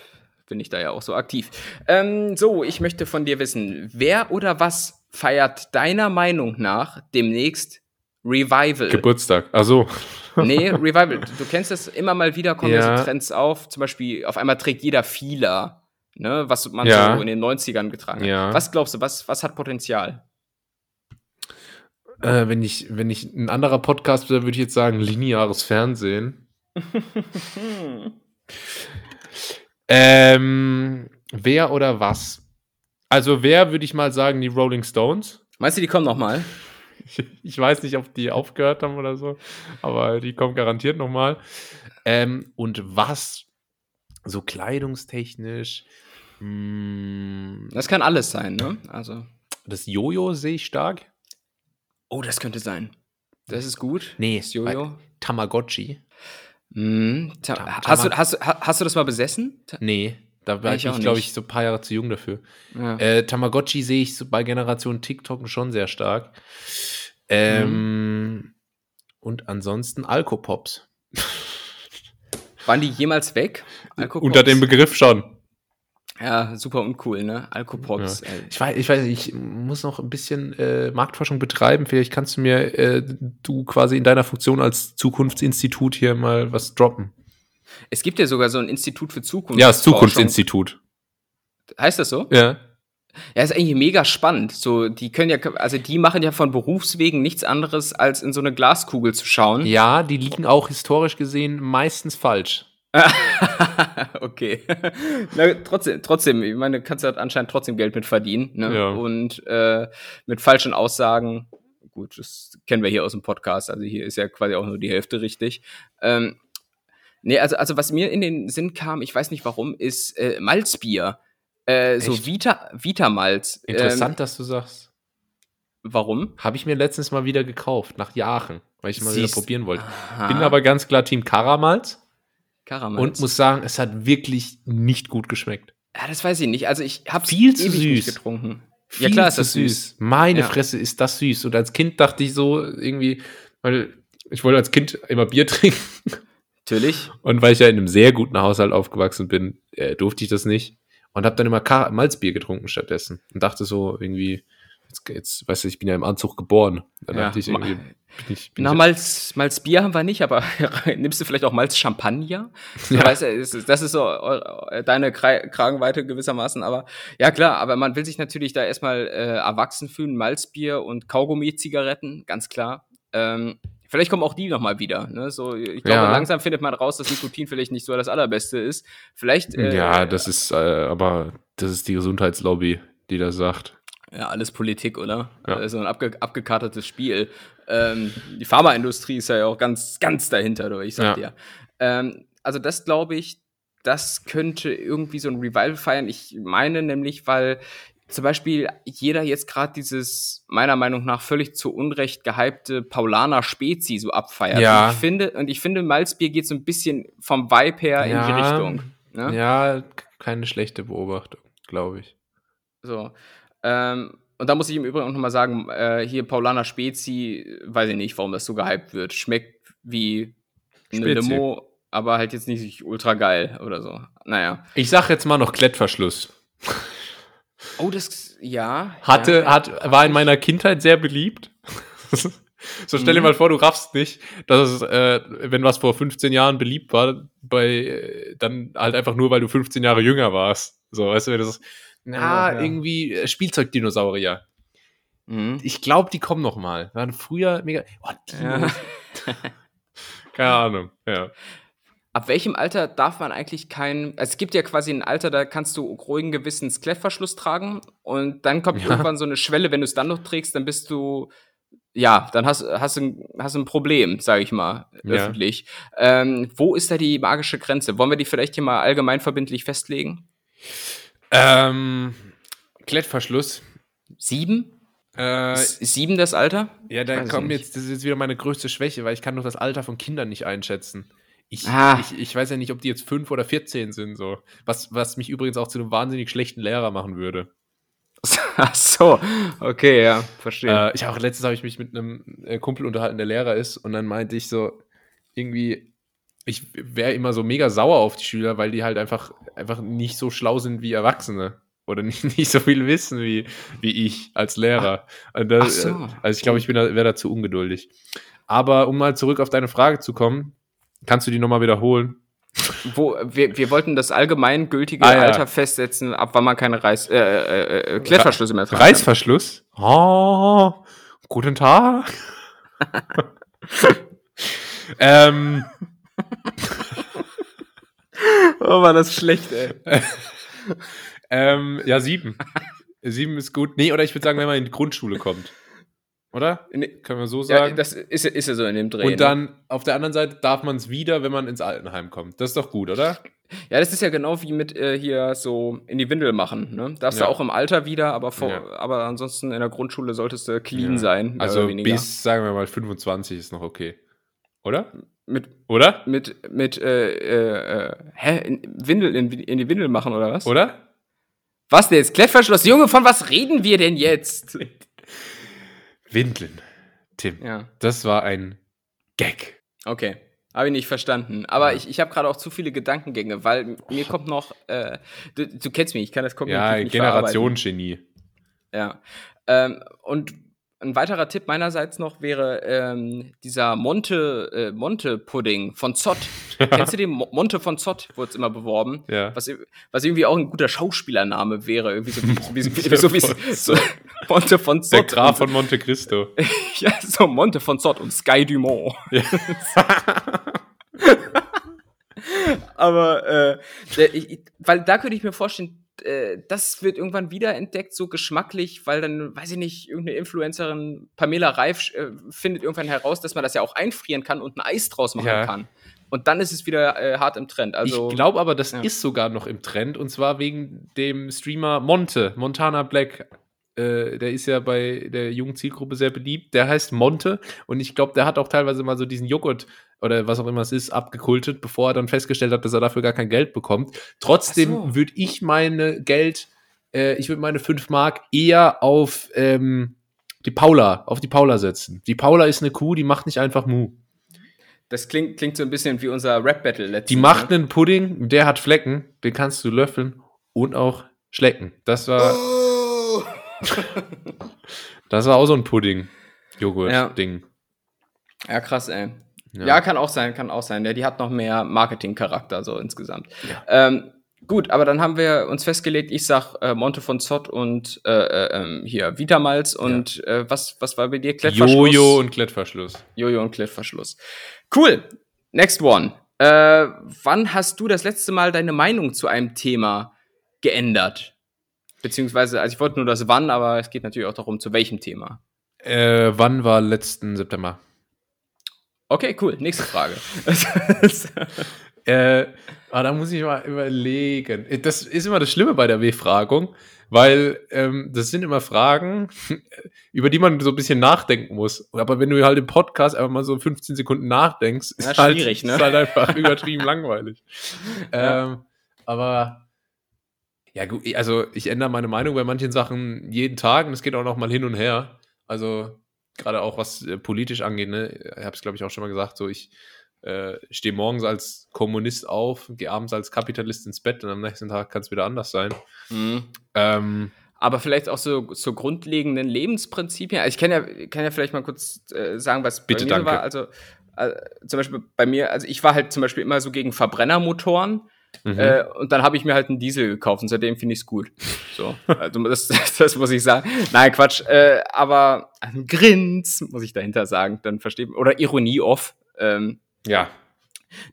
bin ich da ja auch so aktiv. Ähm, so, ich möchte von dir wissen, wer oder was feiert deiner Meinung nach demnächst Revival? Geburtstag. Ach so. nee, Revival. Du kennst es, immer mal wieder kommen ja. So Trends auf. Zum Beispiel, auf einmal trägt jeder Fila, ne, was man Ja. so in den 90ern getragen hat. Ja. Was glaubst du, was, was hat Potenzial? Äh, wenn, ich, wenn ich ein anderer Podcast wäre, würde ich jetzt sagen, lineares Fernsehen. ähm, wer oder was? Also wer würde ich mal sagen, die Rolling Stones? Meinst du, die kommen noch mal? Ich, weiß nicht, ob die aufgehört haben oder so, aber die kommen garantiert nochmal. Ähm, und was? So kleidungstechnisch. Mh, Das kann alles sein, ne? Also. das Jojo sehe ich stark. Oh, das könnte sein. Das ist gut. Nee, das Jojo. Tamagotchi. Mhm. Ta Tam- hast, du, hast, hast du das mal besessen? Ta Nee, da war Ich ich, glaube ich, so ein paar Jahre zu jung dafür. ja. Äh, Tamagotchi sehe ich so bei Generation TikTok schon sehr stark. Ähm, Mhm. Und ansonsten Alkopops. Waren die jemals weg? Alkopops? Unter dem Begriff schon. Ja, super uncool, ne? Alkopops. ey. Ich weiß, ich weiß, ich muss noch ein bisschen äh, Marktforschung betreiben. Vielleicht kannst du mir, äh, du quasi in deiner Funktion als Zukunftsinstitut hier mal was droppen. Es gibt ja sogar so ein Institut für Zukunft. Ja, das Zukunftsinstitut. Heißt das so? Ja. Ja, ist eigentlich mega spannend. So, die können ja, also die machen ja von Berufswegen nichts anderes, als in so eine Glaskugel zu schauen. Ja, die liegen auch historisch gesehen meistens falsch. okay. Na, trotzdem, trotzdem, ich meine, du kannst ja anscheinend trotzdem Geld mit verdienen. Ne? Ja. Und äh, mit falschen Aussagen, gut, das kennen wir hier aus dem Podcast, also hier ist ja quasi auch nur die Hälfte richtig. Ähm, nee, also, also was mir in den Sinn kam, ich weiß nicht warum, ist äh, Malzbier. Äh, so Echt? Vita, Vita-Malz. Interessant, dass du sagst. Ähm, warum? Habe ich mir letztens mal wieder gekauft, nach Jahren, weil ich mal wieder Siehst- probieren wollte. Aha. Bin aber ganz klar Team Karamalz Karamalz. und muss sagen, es hat wirklich nicht gut geschmeckt. Ja, das weiß ich nicht. Also ich habe Viel zu süß. getrunken. Viel ja klar ist zu das süß. Meine Ja. Fresse ist das süß. Und als Kind dachte ich so irgendwie, weil ich wollte als Kind immer Bier trinken. Natürlich. Und weil ich ja in einem sehr guten Haushalt aufgewachsen bin, äh, durfte ich das nicht. Und habe dann immer Kar Malzbier getrunken stattdessen. Und dachte so irgendwie, jetzt, jetzt weißt du, ich bin ja im Anzug geboren. Dann Ja, dachte ich irgendwie, bin ich, bin Na, Malz, Malzbier haben wir nicht, aber nimmst du vielleicht auch Malz Champagner? Ja. Weißt du, das ist- so deine Kra- Kragenweite gewissermaßen, aber ja klar, aber man will sich natürlich da erstmal äh, erwachsen fühlen, Malzbier und Kaugummi-Zigaretten, ganz klar. Ähm, vielleicht kommen auch die nochmal wieder. Ne? So, ich glaube, Ja. langsam findet man raus, dass Nikotin vielleicht nicht so das Allerbeste ist. Vielleicht. Äh, ja, das ist, äh, aber das ist die Gesundheitslobby, die das sagt. Ja, alles Politik, oder? Ja. Also ein abge abgekartetes Spiel. Ähm, die Pharmaindustrie ist ja auch ganz, ganz dahinter, du, ich sag Ja. dir. Ähm, also das glaube ich, das könnte irgendwie so ein Revival feiern. Ich meine nämlich, weil zum Beispiel jeder jetzt gerade dieses, meiner Meinung nach, völlig zu Unrecht gehypte Paulaner Spezi so abfeiert. Ja. Und ich finde, und ich finde, Malzbier geht so ein bisschen vom Vibe her in die Ja. Richtung. Ne? Ja, keine schlechte Beobachtung, glaube ich. So. Ähm, und da muss ich im Übrigen auch nochmal sagen, äh, hier Paulaner Spezi, weiß ich nicht, warum das so gehypt wird. Schmeckt wie eine Spezi. Limo, aber halt jetzt nicht ultra geil oder so. Naja. Ich sag jetzt mal noch Klettverschluss. Oh, das, ja. Hatte, ja. hat, war in meiner Kindheit sehr beliebt. so stell dir Mhm. mal vor, du raffst nicht, dass es, äh, wenn was vor 15 Jahren beliebt war, bei, äh, dann halt einfach nur, weil du 15 Jahre jünger warst. So, weißt du, das ist, na, Ja, ja. irgendwie äh, Spielzeugdinosaurier. Mhm. Ich glaube, die kommen noch mal. Waren früher mega, oh, Ja. Dinos. Keine Ahnung, ja. Ab welchem Alter darf man eigentlich kein. Es gibt ja quasi ein Alter, da kannst du ruhigen Gewissens Klettverschluss tragen und dann kommt Ja. irgendwann so eine Schwelle, wenn du es dann noch trägst, dann bist du ja, dann hast, hast, du, hast ein Problem, sage ich mal, Ja. öffentlich. Ähm, wo ist da die magische Grenze? Wollen wir die vielleicht hier mal allgemeinverbindlich festlegen? Ähm, Klettverschluss. Sieben? Äh, sieben das Alter? ja, da kommt jetzt, das ist jetzt wieder meine größte Schwäche, weil ich kann doch das Alter von Kindern nicht einschätzen. Ich, Ah. ich, ich weiß ja nicht, ob die jetzt fünf oder 14 sind, so. Was, was mich übrigens auch zu einem wahnsinnig schlechten Lehrer machen würde. Ach so, okay, ja, verstehe. Äh, ich auch letztens habe ich mich mit einem äh, Kumpel unterhalten, der Lehrer ist, und dann meinte ich so, irgendwie, ich wäre immer so mega sauer auf die Schüler, weil die halt einfach, einfach nicht so schlau sind wie Erwachsene. Oder nicht, nicht so viel wissen wie, wie ich als Lehrer. Und das, ach so. Also ich glaube, ich da, wäre da zu ungeduldig. Aber um mal zurück auf deine Frage zu kommen, kannst du die nochmal wiederholen? Wo, wir, wir wollten das allgemeingültige Ah, ja. Alter festsetzen, ab wann man keine Reiß, äh, äh, äh, Klettverschlüsse mehr tragen kann. Reißverschluss? Oh, guten Tag. ähm, Oh, war das schlecht, ey. ähm, ja, sieben. sieben ist gut. Nee, oder ich würde sagen, wenn man in die Grundschule kommt. Oder? Können wir so Ja, sagen? das ist, ist ja so in dem Dreh. ne? Und dann auf der anderen Seite darf man es wieder, wenn man ins Altenheim kommt. Das ist doch gut, oder? Ja, das ist ja genau wie mit äh, hier so in die Windel machen. Ne? Darfst Ja. du auch im Alter wieder, aber, vor, Ja. aber ansonsten in der Grundschule solltest du clean Ja. sein. Also bis, sagen wir mal, 25 ist noch okay. Oder? mit Oder? mit mit äh, äh, äh, hä in, Windel in, in die Windel machen oder was? Oder? Was denn jetzt Klettverschluss? Junge, von was reden wir denn jetzt? Windeln. Tim. Ja, Das war ein Gag. okay. Habe ich nicht verstanden. Aber ich, ich habe gerade auch zu viele Gedankengänge, weil mir kommt noch, äh, du, du kennst mich, ich kann das kognitiv Ja, nicht verarbeiten. Generationsgenie. Ja. Ähm, und ein weiterer Tipp meinerseits noch wäre ähm, dieser Monte, äh, Monte Pudding von Zott. Kennst du den Mo Monte von Zott? Wurde es immer beworben. Ja. Was, was irgendwie auch ein guter Schauspielername wäre. Irgendwie so, wie, wie, so wie so, Monte von Der Zott. Graf von Monte Cristo. ja, so Monte von Zott und Sky Dumont. Aber äh, der, ich- weil da könnte ich mir vorstellen, äh, das wird irgendwann wieder entdeckt, so geschmacklich, weil dann, weiß ich nicht, irgendeine Influencerin, Pamela Reif, äh, findet irgendwann heraus, dass man das ja auch einfrieren kann und ein Eis draus machen Ja. kann. Und dann ist es wieder äh, hart im Trend. Also, ich glaube aber, das ja. ist sogar noch im Trend und zwar wegen dem Streamer Monte, Montana Black. Äh, der ist ja bei der jungen Zielgruppe sehr beliebt. Der heißt Monte und ich glaube, der hat auch teilweise mal so diesen Joghurt oder was auch immer es ist, abgekultet, bevor er dann festgestellt hat, dass er dafür gar kein Geld bekommt. Trotzdem so. würde ich meine Geld, äh, ich würde meine 5 Mark eher auf ähm, die Paula, auf die Paula setzen. Die Paula ist eine Kuh, die macht nicht einfach Mu. das klingt, klingt so ein bisschen wie unser Rap-Battle letztens. Die macht einen Pudding, der hat Flecken, den kannst du löffeln und auch schlecken. Das war, Oh. das war auch so ein Pudding-Joghurt-Ding. Ja, krass, ey. Ja. kann auch sein, kann auch sein. Ja, die hat noch mehr Marketing-Charakter, so insgesamt. Ähm, gut, aber dann haben wir uns festgelegt, ich sag äh, Monte von Zott und äh, äh, ähm, hier Vitamalz und äh, was, was war bei dir? Klettverschluss? Jojo und Klettverschluss. Jojo und Klettverschluss. Cool. Next one. Äh, wann hast du das letzte Mal deine Meinung zu einem Thema geändert? Beziehungsweise, also ich wollte nur das wann, aber es geht natürlich auch darum, zu welchem Thema. Äh, wann war letzten September? Okay, cool. Nächste Frage. Äh, ah, da muss ich mal überlegen. Das ist immer das Schlimme bei der W-Fragung, weil ähm, das sind immer Fragen, über die man so ein bisschen nachdenken muss. Aber wenn du halt im Podcast einfach mal so 15 Sekunden nachdenkst, ist, Ja, halt, ne? ist halt einfach übertrieben langweilig. Ja. Ähm, aber ja, gut, also ich ändere meine Meinung bei manchen Sachen jeden Tag und es geht auch noch mal hin und her. Also gerade auch was äh, politisch angeht, ne? Ich habe es, glaube ich, auch schon mal gesagt, so ich äh, stehe morgens als Kommunist auf, gehe abends als Kapitalist ins Bett und am nächsten Tag kann es wieder anders sein. Mhm. Ähm, Aber vielleicht auch so, so grundlegenden Lebensprinzipien. Also ich kann ja, kann ja vielleicht mal kurz äh, sagen, was Bitte, bei mir danke. war. Also äh, zum Beispiel bei mir, also ich war halt zum Beispiel immer so gegen Verbrennermotoren. Mhm. Äh, und dann habe ich mir halt einen Diesel gekauft und seitdem finde ich es gut. So, also das, das muss ich sagen. Nein, Quatsch. Äh, aber ein Grins muss ich dahinter sagen, dann versteht man. Oder Ironie off. Ähm, ja,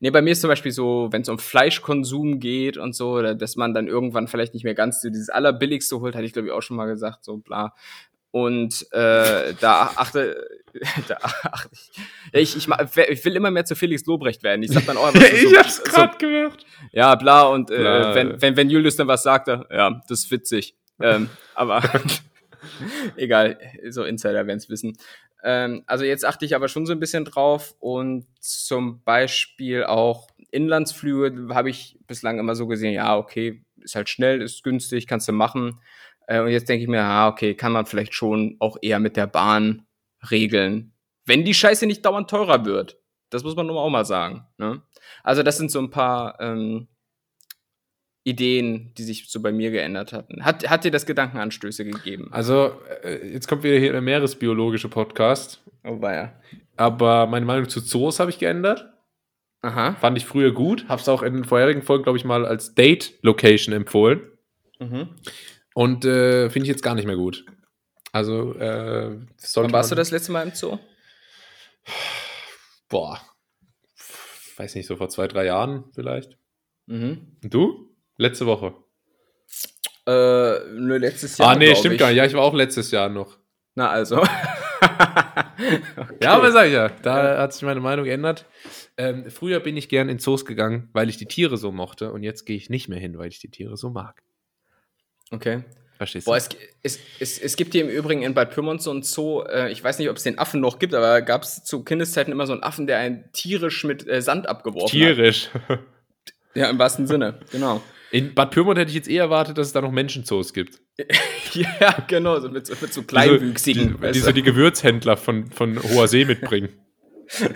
Nee, bei mir ist zum Beispiel so, wenn es um Fleischkonsum geht und so, oder dass man dann irgendwann vielleicht nicht mehr ganz so dieses Allerbilligste holt, hatte ich glaube ich auch schon mal gesagt, so bla. Und äh, da achte, da achte ich, ich, ich, ich will immer mehr zu Felix Lobrecht werden. Ich sag dann auch immer so, ich hab's so, gerade gemacht. ja, bla, und äh, Bla. wenn, wenn, wenn Julius dann was sagte, ja, das ist witzig. ähm, aber egal, so Insider werden es wissen. Ähm, also jetzt achte ich aber schon so ein bisschen drauf und zum Beispiel auch Inlandsflüge habe ich bislang immer so gesehen, ja, okay, ist halt schnell, ist günstig, kannst du machen. Äh, und jetzt denke ich mir, ja, okay, kann man vielleicht schon auch eher mit der Bahn regeln, wenn die Scheiße nicht dauernd teurer wird. Das muss man nun auch mal sagen. Ne? Also das sind so ein paar ähm, Ideen, die sich so bei mir geändert hatten. Hat, hat dir das Gedankenanstöße gegeben? Also, äh, jetzt kommt wieder hier der meeresbiologische Podcast. Oh, war ja. Aber meine Meinung zu Zoos habe ich geändert. Aha. Fand ich früher gut. Hab's auch in den vorherigen Folgen, glaube ich, mal als Date-Location empfohlen. Mhm. Und äh, finde ich jetzt gar nicht mehr gut. Also, äh, Wann warst du das letzte Mal im Zoo? Boah. Weiß nicht, so vor zwei, drei Jahren vielleicht. Mhm. Und du? Letzte Woche. Äh, nur letztes Jahr. ah, nee, stimmt ich. gar nicht. Ja, ich war auch letztes Jahr noch. Na, also. Ja, aber sag ich ja, da hat sich meine Meinung geändert. Ähm, früher bin ich gern in Zoos gegangen, weil ich die Tiere so mochte. Und jetzt gehe ich nicht mehr hin, weil ich die Tiere so mag. Okay. Verstehst Boah, du? es, es, es, es gibt hier im Übrigen in Bad Pyrmont so ein Zoo, äh, ich weiß nicht, ob es den Affen noch gibt, aber gab es zu Kindeszeiten immer so einen Affen, der einen tierisch mit äh, Sand abgeworfen Tierisch. hat. Ja, im wahrsten Sinne, genau. In Bad Pyrmont hätte ich jetzt eher erwartet, dass es da noch Menschenzoos gibt. ja, genau, so mit, so- mit so kleinwüchsigen. Die, die du? so die Gewürzhändler von, von hoher See mitbringen.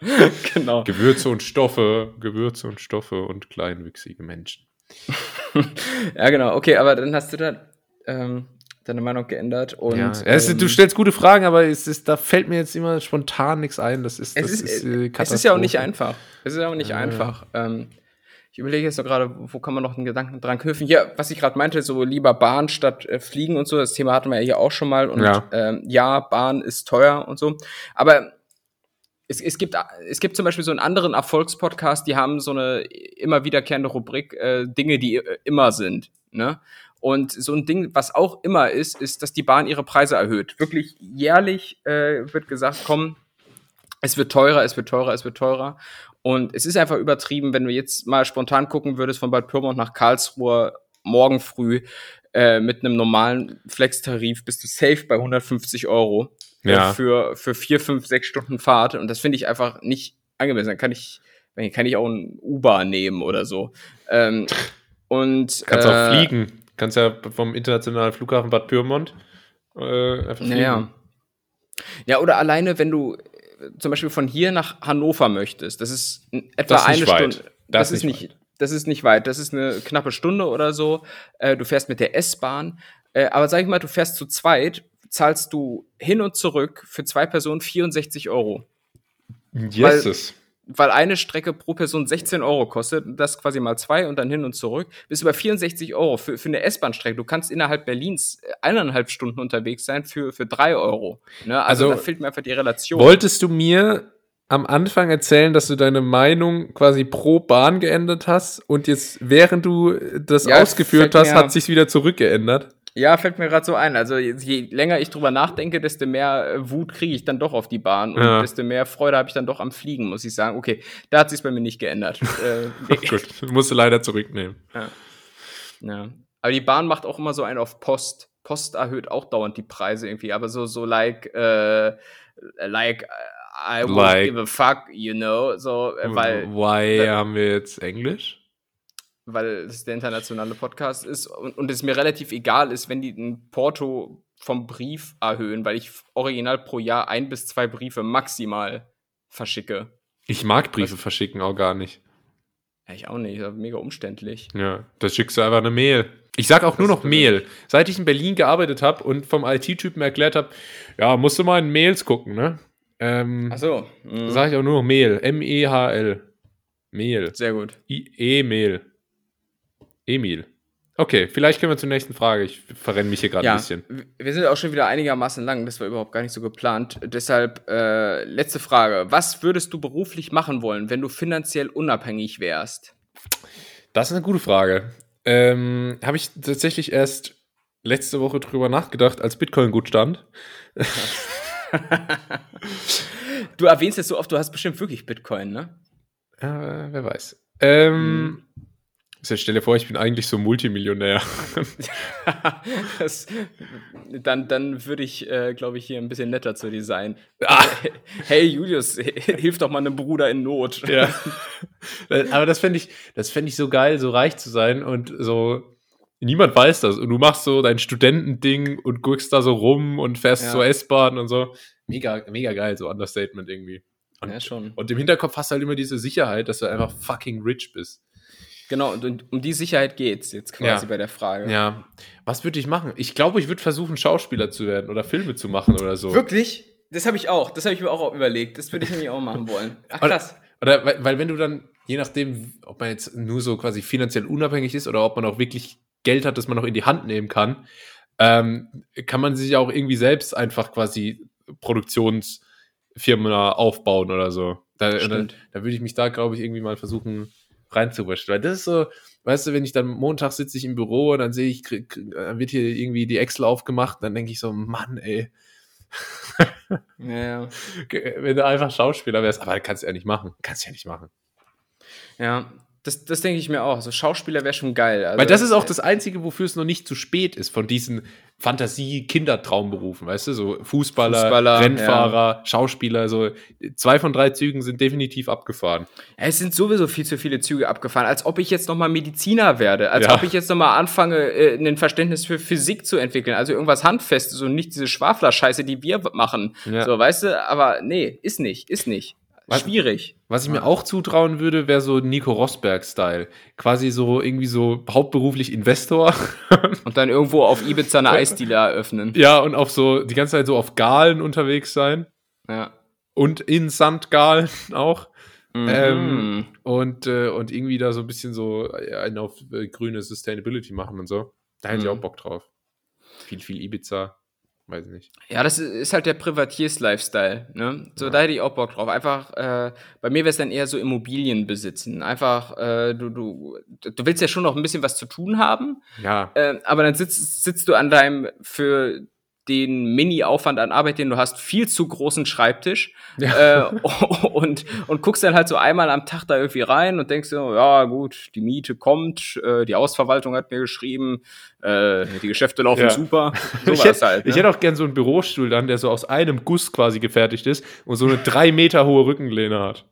genau. Gewürze und Stoffe, Gewürze und Stoffe und kleinwüchsige Menschen. Ja, genau, okay, aber dann hast du da ähm, deine Meinung geändert und. ja, es, ähm, du stellst gute Fragen, aber es ist, da fällt mir jetzt immer spontan nichts ein. Das ist, das es ist, äh, es ist ja auch nicht einfach. Es ist ja auch nicht Ja, einfach. Ähm, ich überlege jetzt so gerade, wo kann man noch einen Gedanken dran knüpfen? Hier, was ich gerade meinte, so lieber Bahn statt äh, Fliegen und so, das Thema hatten wir ja hier auch schon mal. Und Ja. ähm, ja, Bahn ist teuer und so. Aber es, es, gibt, es gibt zum Beispiel so einen anderen Erfolgspodcast, die haben so eine immer wiederkehrende Rubrik, äh, Dinge, die äh, immer sind. Ne? Und so ein Ding, was auch immer ist, ist, dass die Bahn ihre Preise erhöht. Wirklich jährlich äh, wird gesagt, komm, es wird teurer, es wird teurer, es wird teurer. Und es ist einfach übertrieben, wenn du jetzt mal spontan gucken würdest von Bad Pyrmont nach Karlsruhe morgen früh äh, mit einem normalen Flex-Tarif bist du safe bei 150 Euro Ja. äh, für, für vier, fünf, sechs Stunden Fahrt. Und das finde ich einfach nicht angemessen. Dann kann ich, kann ich auch ein Uber nehmen oder so. Ähm, und Kannst äh, auch fliegen. Kannst ja vom internationalen Flughafen Bad Pyrmont äh, einfach fliegen. Ja. Ja, oder alleine, wenn du äh, zum Beispiel von hier nach Hannover möchtest, das ist etwa Das ist eine weit. Stunde. Das Das, ist nicht nicht, das ist nicht weit. Das ist eine knappe Stunde oder so. Äh, du fährst mit der S-Bahn. Äh, aber sag ich mal, du fährst zu zweit, zahlst du hin und zurück für zwei Personen 64 Euro. Jesus. Weil eine Strecke pro Person 16 Euro kostet, das quasi mal zwei und dann hin und zurück, bist du bei 64 Euro für, für eine S-Bahn-Strecke. Du kannst innerhalb Berlins äh, eineinhalb Stunden unterwegs sein für, für drei Euro. Ne? Also, Also, da fehlt mir einfach die Relation. Wolltest du mir am Anfang erzählen, dass du deine Meinung quasi pro Bahn geändert hast und jetzt, während du das Ja, ausgeführt hast, hat sich wieder zurückgeändert? Ja, fällt mir gerade so ein. Also je länger ich drüber nachdenke, desto mehr äh, Wut kriege ich dann doch auf die Bahn und Ja. desto mehr Freude habe ich dann doch am Fliegen, muss ich sagen. Okay, da hat sich bei mir nicht geändert. äh, nee. Gut, musst du leider zurücknehmen. Ja. Aber die Bahn macht auch immer so einen auf Post. Post erhöht auch dauernd die Preise irgendwie, aber so, so like, äh, like, äh, I won't Like- give a fuck, you know, so, äh, weil, Why da- haben wir jetzt Englisch? weil es der internationale Podcast ist und, und es mir relativ egal ist, wenn die ein Porto vom Brief erhöhen, weil ich original pro Jahr ein bis zwei Briefe maximal verschicke. Ich mag Briefe verschicken auch gar nicht. Ich auch nicht, das ist mega umständlich. Ja, da schickst du einfach eine Mail. Ich sag auch nur Das noch ist Mail. Seit ich in Berlin gearbeitet habe und vom IT-Typen erklärt habe, ja, musst du mal in Mails gucken, ne? Ähm, Ach so, mhm. Sag ich auch nur noch Mail. M-E-H-L. Mail. sehr gut. E-Mail. Emil. Okay, vielleicht können wir zur nächsten Frage. Ich verrenne mich hier gerade Ja, ein bisschen. wir sind auch schon wieder einigermaßen lang, das war überhaupt gar nicht so geplant. Deshalb, äh, letzte Frage. Was würdest du beruflich machen wollen, wenn du finanziell unabhängig wärst? Das ist eine gute Frage. Ähm, Habe ich tatsächlich erst letzte Woche drüber nachgedacht, als Bitcoin gut stand. du erwähnst es so oft, du hast bestimmt wirklich Bitcoin, ne? Äh, wer weiß. Ähm, hm. Also stell dir vor, ich bin eigentlich so Multimillionär. das, dann, dann würde ich, äh, glaube ich, hier ein bisschen netter zu dir sein. Ah. Hey Julius, hilf doch mal einem Bruder in Not. Ja. Aber das fände ich, das ich so geil, so reich zu sein und so. Niemand weiß das. Und du machst so dein Studentending und guckst da so rum und fährst ja. zur S-Bahn und so. Mega, mega geil, so Understatement irgendwie. Und, ja, schon. Und im Hinterkopf hast du halt immer diese Sicherheit, dass du einfach fucking rich bist. Genau, und um die Sicherheit geht es jetzt quasi ja. bei der Frage. Ja. Was würde ich machen? Ich glaube, ich würde versuchen, Schauspieler zu werden oder Filme zu machen oder so. Wirklich? Das habe ich auch. Das habe ich mir auch überlegt. Das würde ich nämlich auch machen wollen. Ach, krass. Oder, oder weil, weil, wenn du dann, je nachdem, ob man jetzt nur so quasi finanziell unabhängig ist oder ob man auch wirklich Geld hat, das man noch in die Hand nehmen kann, ähm, kann man sich auch irgendwie selbst einfach quasi Produktionsfirmen aufbauen oder so. Da, da, da würde ich mich da, glaube ich, irgendwie mal versuchen reinzuwischen. Weil das ist so, weißt du, wenn ich dann Montag sitze ich im Büro und dann sehe ich, dann wird hier irgendwie die Excel aufgemacht, dann denke ich so, Mann, ey. ja. Wenn du einfach Schauspieler wärst, aber kannst du ja nicht machen. Kannst du ja nicht machen. Ja, das, das denke ich mir auch. So Schauspieler wäre schon geil. Also, Weil das ist auch das Einzige, wofür es noch nicht zu spät ist, von diesen Fantasie-Kindertraumberufen, weißt du? So Fußballer, Fußballer Rennfahrer, ja. Schauspieler, so zwei von drei Zügen sind definitiv abgefahren. Ja, es sind sowieso viel zu viele Züge abgefahren, als ob ich jetzt nochmal Mediziner werde, als ja. ob ich jetzt nochmal anfange, äh, ein Verständnis für Physik zu entwickeln, also irgendwas Handfestes und nicht diese Schwafler-Scheiße, die wir machen. So, weißt du? Aber nee, ist nicht, ist nicht. Was, Schwierig. Was ich mir auch zutrauen würde, wäre so Nico Rosberg-Style. Quasi so irgendwie so hauptberuflich Investor. und dann irgendwo auf Ibiza eine Eisdiele eröffnen. Ja, und auf so die ganze Zeit so auf Galen unterwegs sein. Ja. Und in Sandgalen auch. Mhm. Ähm, und, äh, und irgendwie da so ein bisschen so einen auf äh, grüne Sustainability machen und so. Da hätte mhm. ich auch Bock drauf. Viel, viel Ibiza weiß nicht. Ja, das ist halt der Privatiers-Lifestyle. Ne? So, ja. da hätte ich auch Bock drauf. Einfach, äh, bei mir wäre es dann eher so Immobilien besitzen. Einfach, äh, du, du, du willst ja schon noch ein bisschen was zu tun haben. Ja. Äh, aber dann sitzt, sitzt du an deinem für den Mini-Aufwand an Arbeit, den du hast, viel zu großen Schreibtisch ja. äh, und, und guckst dann halt so einmal am Tag da irgendwie rein und denkst so, ja gut, die Miete kommt, äh, die Ausverwaltung hat mir geschrieben, äh, die Geschäfte laufen ja. super. So ich, hätte, halt, ne? ich hätte auch gern so einen Bürostuhl dann, der so aus einem Guss quasi gefertigt ist und so eine drei Meter hohe Rückenlehne hat.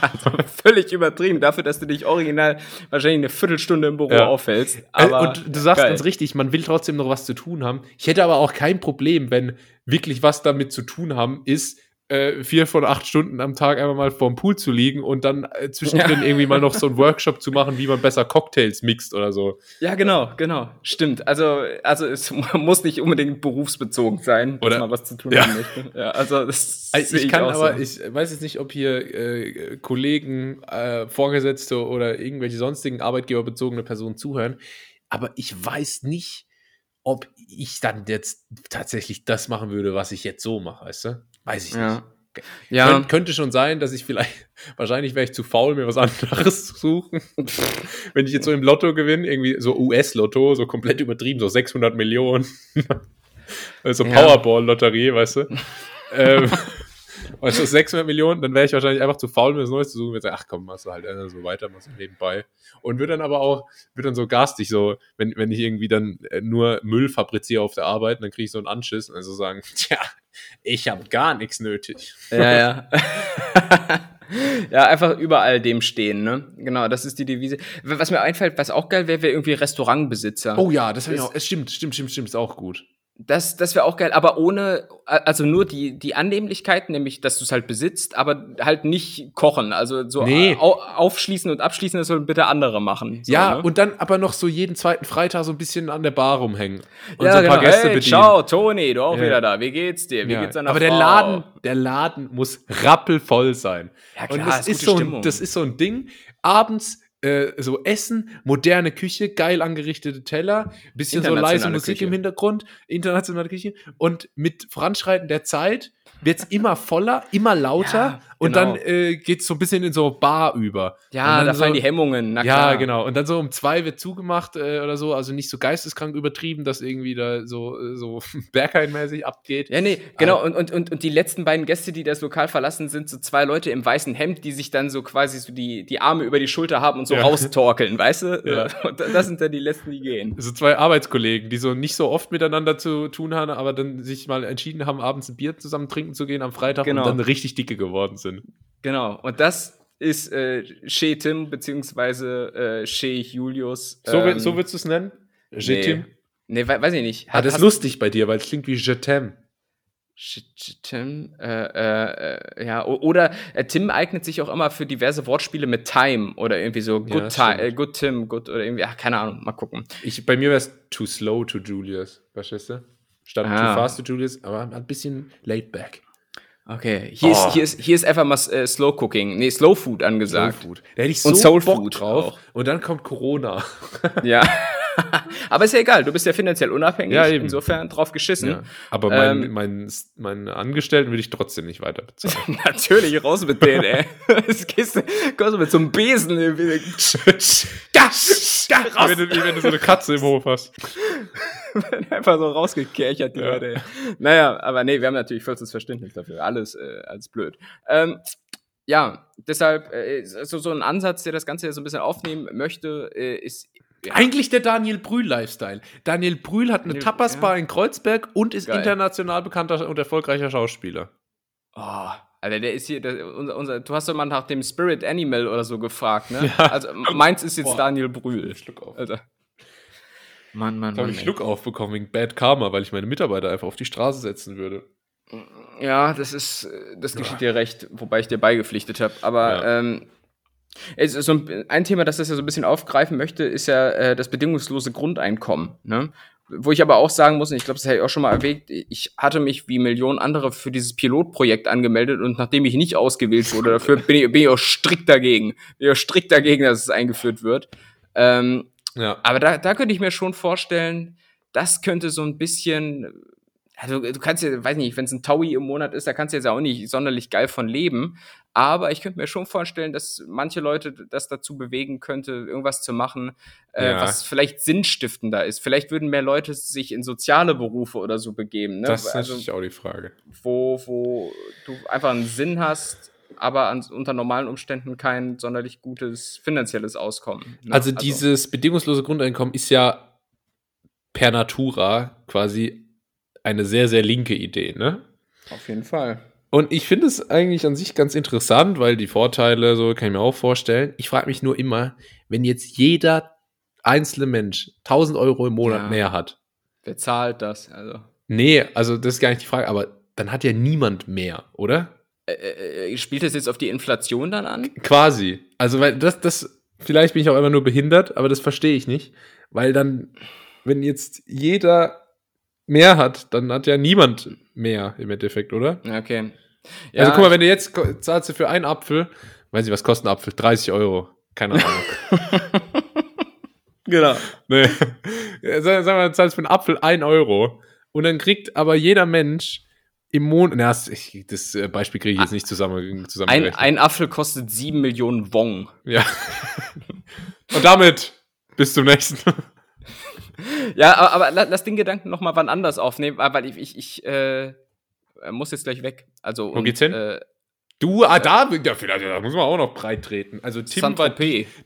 Also völlig übertrieben, dafür, dass du dich original wahrscheinlich eine Viertelstunde im Büro ja. aufhältst. Äh, aber und du sagst geil. ganz richtig, man will trotzdem noch was zu tun haben. Ich hätte aber auch kein Problem, wenn wirklich was damit zu tun haben ist, äh, vier von acht Stunden am Tag einfach mal vorm Pool zu liegen und dann äh, zwischendrin ja. irgendwie mal noch so einen Workshop zu machen, wie man besser Cocktails mixt oder so. Ja, genau, genau. Stimmt. Also, also es muss nicht unbedingt berufsbezogen sein, oder, dass man was zu tun ja. haben möchte. Ja, also das also ich kann aber, so. ich weiß jetzt nicht, ob hier äh, Kollegen, äh, Vorgesetzte oder irgendwelche sonstigen arbeitgeberbezogene Personen zuhören, aber ich weiß nicht, ob ich dann jetzt tatsächlich das machen würde, was ich jetzt so mache, weißt du? Weiß ich ja. nicht. Ja. Kön könnte schon sein, dass ich vielleicht, wahrscheinlich wäre ich zu faul, mir was anderes zu suchen. Wenn ich jetzt so im Lotto gewinne, irgendwie so US-Lotto, so komplett übertrieben, so 600 Millionen. also Powerball-Lotterie, weißt du. ähm, also 600 Millionen, dann wäre ich wahrscheinlich einfach zu faul, mir was Neues zu suchen. Und sagen, ach komm, machst du halt so weiter, machst du nebenbei. Und würde dann aber auch, wird dann so garstig, so, wenn, wenn ich irgendwie dann äh, nur Müll fabriziere auf der Arbeit, dann kriege ich so einen Anschiss und dann so sagen, tja, ich habe gar nichts nötig. Ja, ja. ja, einfach überall dem stehen, ne? Genau, das ist die Devise. Was mir einfällt, was auch geil wäre, wäre irgendwie Restaurantbesitzer. Oh ja, das, das ich auch. Es stimmt, stimmt, stimmt, stimmt, ist auch gut. Das, das wäre auch geil, aber ohne, also nur die, die Annehmlichkeit, nämlich, dass du es halt besitzt, aber halt nicht kochen. Also so nee. au, aufschließen und abschließen, das sollen bitte andere machen. So, ja, ne? und dann aber noch so jeden zweiten Freitag so ein bisschen an der Bar rumhängen. Und ja, so ein genau. paar Gäste hey, bedienen. Ciao, Toni, du auch ja. wieder da. Wie geht's dir? Wie ja. geht's deiner Aber Frau? der Laden, der Laden muss rappelvoll sein. Ja, klar, und das ist, ist so ein, das ist so ein Ding. Abends äh, so Essen, moderne Küche, geil angerichtete Teller, bisschen so leise Musik Küche. im Hintergrund, internationale Küche. Und mit Voranschreiten der Zeit wird es immer voller, immer lauter Ja, und genau. dann äh, geht es so ein bisschen in so Bar über. Ja, da so, fallen die Hemmungen. Na ja, klar. genau. Und dann so um zwei wird zugemacht äh, oder so, also nicht so geisteskrank übertrieben, dass irgendwie da so, äh, so Berghain-mäßig abgeht. Ja, nee, genau. Und, und, und, und die letzten beiden Gäste, die das Lokal verlassen, sind so zwei Leute im weißen Hemd, die sich dann so quasi so die, die Arme über die Schulter haben und so Ja. raustorkeln, weißt du? Ja. Und das sind dann die letzten, die gehen. So zwei Arbeitskollegen, die so nicht so oft miteinander zu tun haben, aber dann sich mal entschieden haben, abends ein Bier zusammen trinken zu gehen am Freitag Genau. und dann richtig dicke geworden sind. Genau. Und das ist äh, Shea Tim, beziehungsweise äh, Shea Julius. So, ähm, so würdest du es nennen? nee. Je Tim? Nee, we weiß ich nicht. Ah, das ist lustig bei dir, weil es klingt wie Je Tim, äh, äh, äh, ja, oder äh, Tim eignet sich auch immer für diverse Wortspiele mit Time oder irgendwie so Good, Ja, Ti- stimmt. äh, good Tim, Good oder irgendwie, ach, keine Ahnung, mal gucken. Ich, bei mir wäre es too slow to Julius, verstehst du? Statt Ah. too fast to Julius, aber ein bisschen laid back. Okay, hier, Oh. ist, hier, ist, hier ist einfach mal äh, Slow Cooking, nee, Slow Food angesagt. Soul Food. Da hätte ich so Und Soul Bock Food drauf. auch. Und dann kommt Corona. Ja. Aber ist ja egal, du bist ja finanziell unabhängig, Ja, insofern drauf geschissen. Ja. Aber mein, Ähm, mein, mein Angestellten würde ich trotzdem nicht weiter bezahlen. Natürlich, raus mit denen, ey. Das gehst du, kommst du mit so einem Besen irgendwie. Das, wie, wenn du, wie wenn du so eine Katze im Hof hast. Einfach so rausgekerchert, die Ja. Leute. ey. Naja, aber nee, wir haben natürlich vollstes Verständnis dafür. Alles, äh, alles blöd. Ähm, ja, deshalb, äh, so, so ein Ansatz, der das Ganze ja so ein bisschen aufnehmen möchte, äh, ist. Ja, Eigentlich der Daniel Brühl-Lifestyle. Daniel Brühl hat eine Daniel- Tapas-Bar in Kreuzberg und ist Geil. international bekannter und erfolgreicher Schauspieler. Oh, Alter, der ist hier, der, unser, unser, du hast doch mal nach dem Spirit Animal oder so gefragt, ne? Also meins ist jetzt Boah. Daniel Brühl. Schluck auf. Alter. Mann, Mann, Da habe Mann. ich. Schluck aufbekommen wegen Bad Karma, weil ich meine Mitarbeiter einfach auf die Straße setzen würde. Ja, das ist, äh, das geschieht dir recht, wobei ich dir beigepflichtet habe. Aber Ja. ähm, so ein, ein Thema, das das ja so ein bisschen aufgreifen möchte, ist ja äh, das bedingungslose Grundeinkommen. Ne? Wo ich aber auch sagen muss, und ich glaube, das habe ich auch schon mal erwähnt, ich hatte mich wie Millionen andere für dieses Pilotprojekt angemeldet und nachdem ich nicht ausgewählt wurde dafür, bin ich, bin ich auch strikt dagegen. Bin ich auch strikt dagegen, dass es eingeführt wird. Ähm, Ja. aber da, da könnte ich mir schon vorstellen, das könnte so ein bisschen. Also, du kannst ja, weiß nicht, wenn es ein Taui im Monat ist, da kannst du jetzt auch nicht sonderlich geil von leben. Aber ich könnte mir schon vorstellen, dass manche Leute das dazu bewegen könnte, irgendwas zu machen, äh, Ja. was vielleicht sinnstiftender ist. Vielleicht würden mehr Leute sich in soziale Berufe oder so begeben, ne? Das ist also, natürlich auch die Frage. wo, wo du einfach einen Sinn hast, aber an, unter normalen Umständen kein sonderlich gutes finanzielles Auskommen. ne? Also dieses bedingungslose Grundeinkommen ist ja per Natura quasi eine sehr, sehr linke Idee, ne? Auf jeden Fall. Und ich finde es eigentlich an sich ganz interessant, weil die Vorteile, so kann ich mir auch vorstellen. Ich frage mich nur immer, wenn jetzt jeder einzelne Mensch 1000 Euro im Monat Ja. mehr hat. Wer zahlt das? Also. Nee, also das ist gar nicht die Frage, aber dann hat ja niemand mehr, oder? Äh, spielt das jetzt auf die Inflation dann an? Quasi. Also, weil das, das, vielleicht bin ich auch immer nur behindert, aber das verstehe ich nicht. Weil dann, wenn jetzt jeder mehr hat, dann hat ja niemand mehr im Endeffekt, oder? Okay. also guck mal, wenn du jetzt zahlst du für einen Apfel, weiß ich, was kostet ein Apfel? 30 Euro. Keine Ahnung. genau. nee. Ja, Sag, sag mal, du zahlst für einen Apfel 1 Euro und dann kriegt aber jeder Mensch im Monat, na, das, äh, Beispiel kriege ich jetzt nicht zusammen, Ein, zusammengerechnet. ein Apfel kostet 7 Millionen Wong. ja. und damit bis zum nächsten. Ja, aber, aber la- lass den Gedanken noch mal wann anders aufnehmen, weil ich, ich, ich äh, muss jetzt gleich weg. Also, Wo geht's hin? Äh, Du, ah, da, da, vielleicht, da muss man auch noch breit treten. Also Tim war.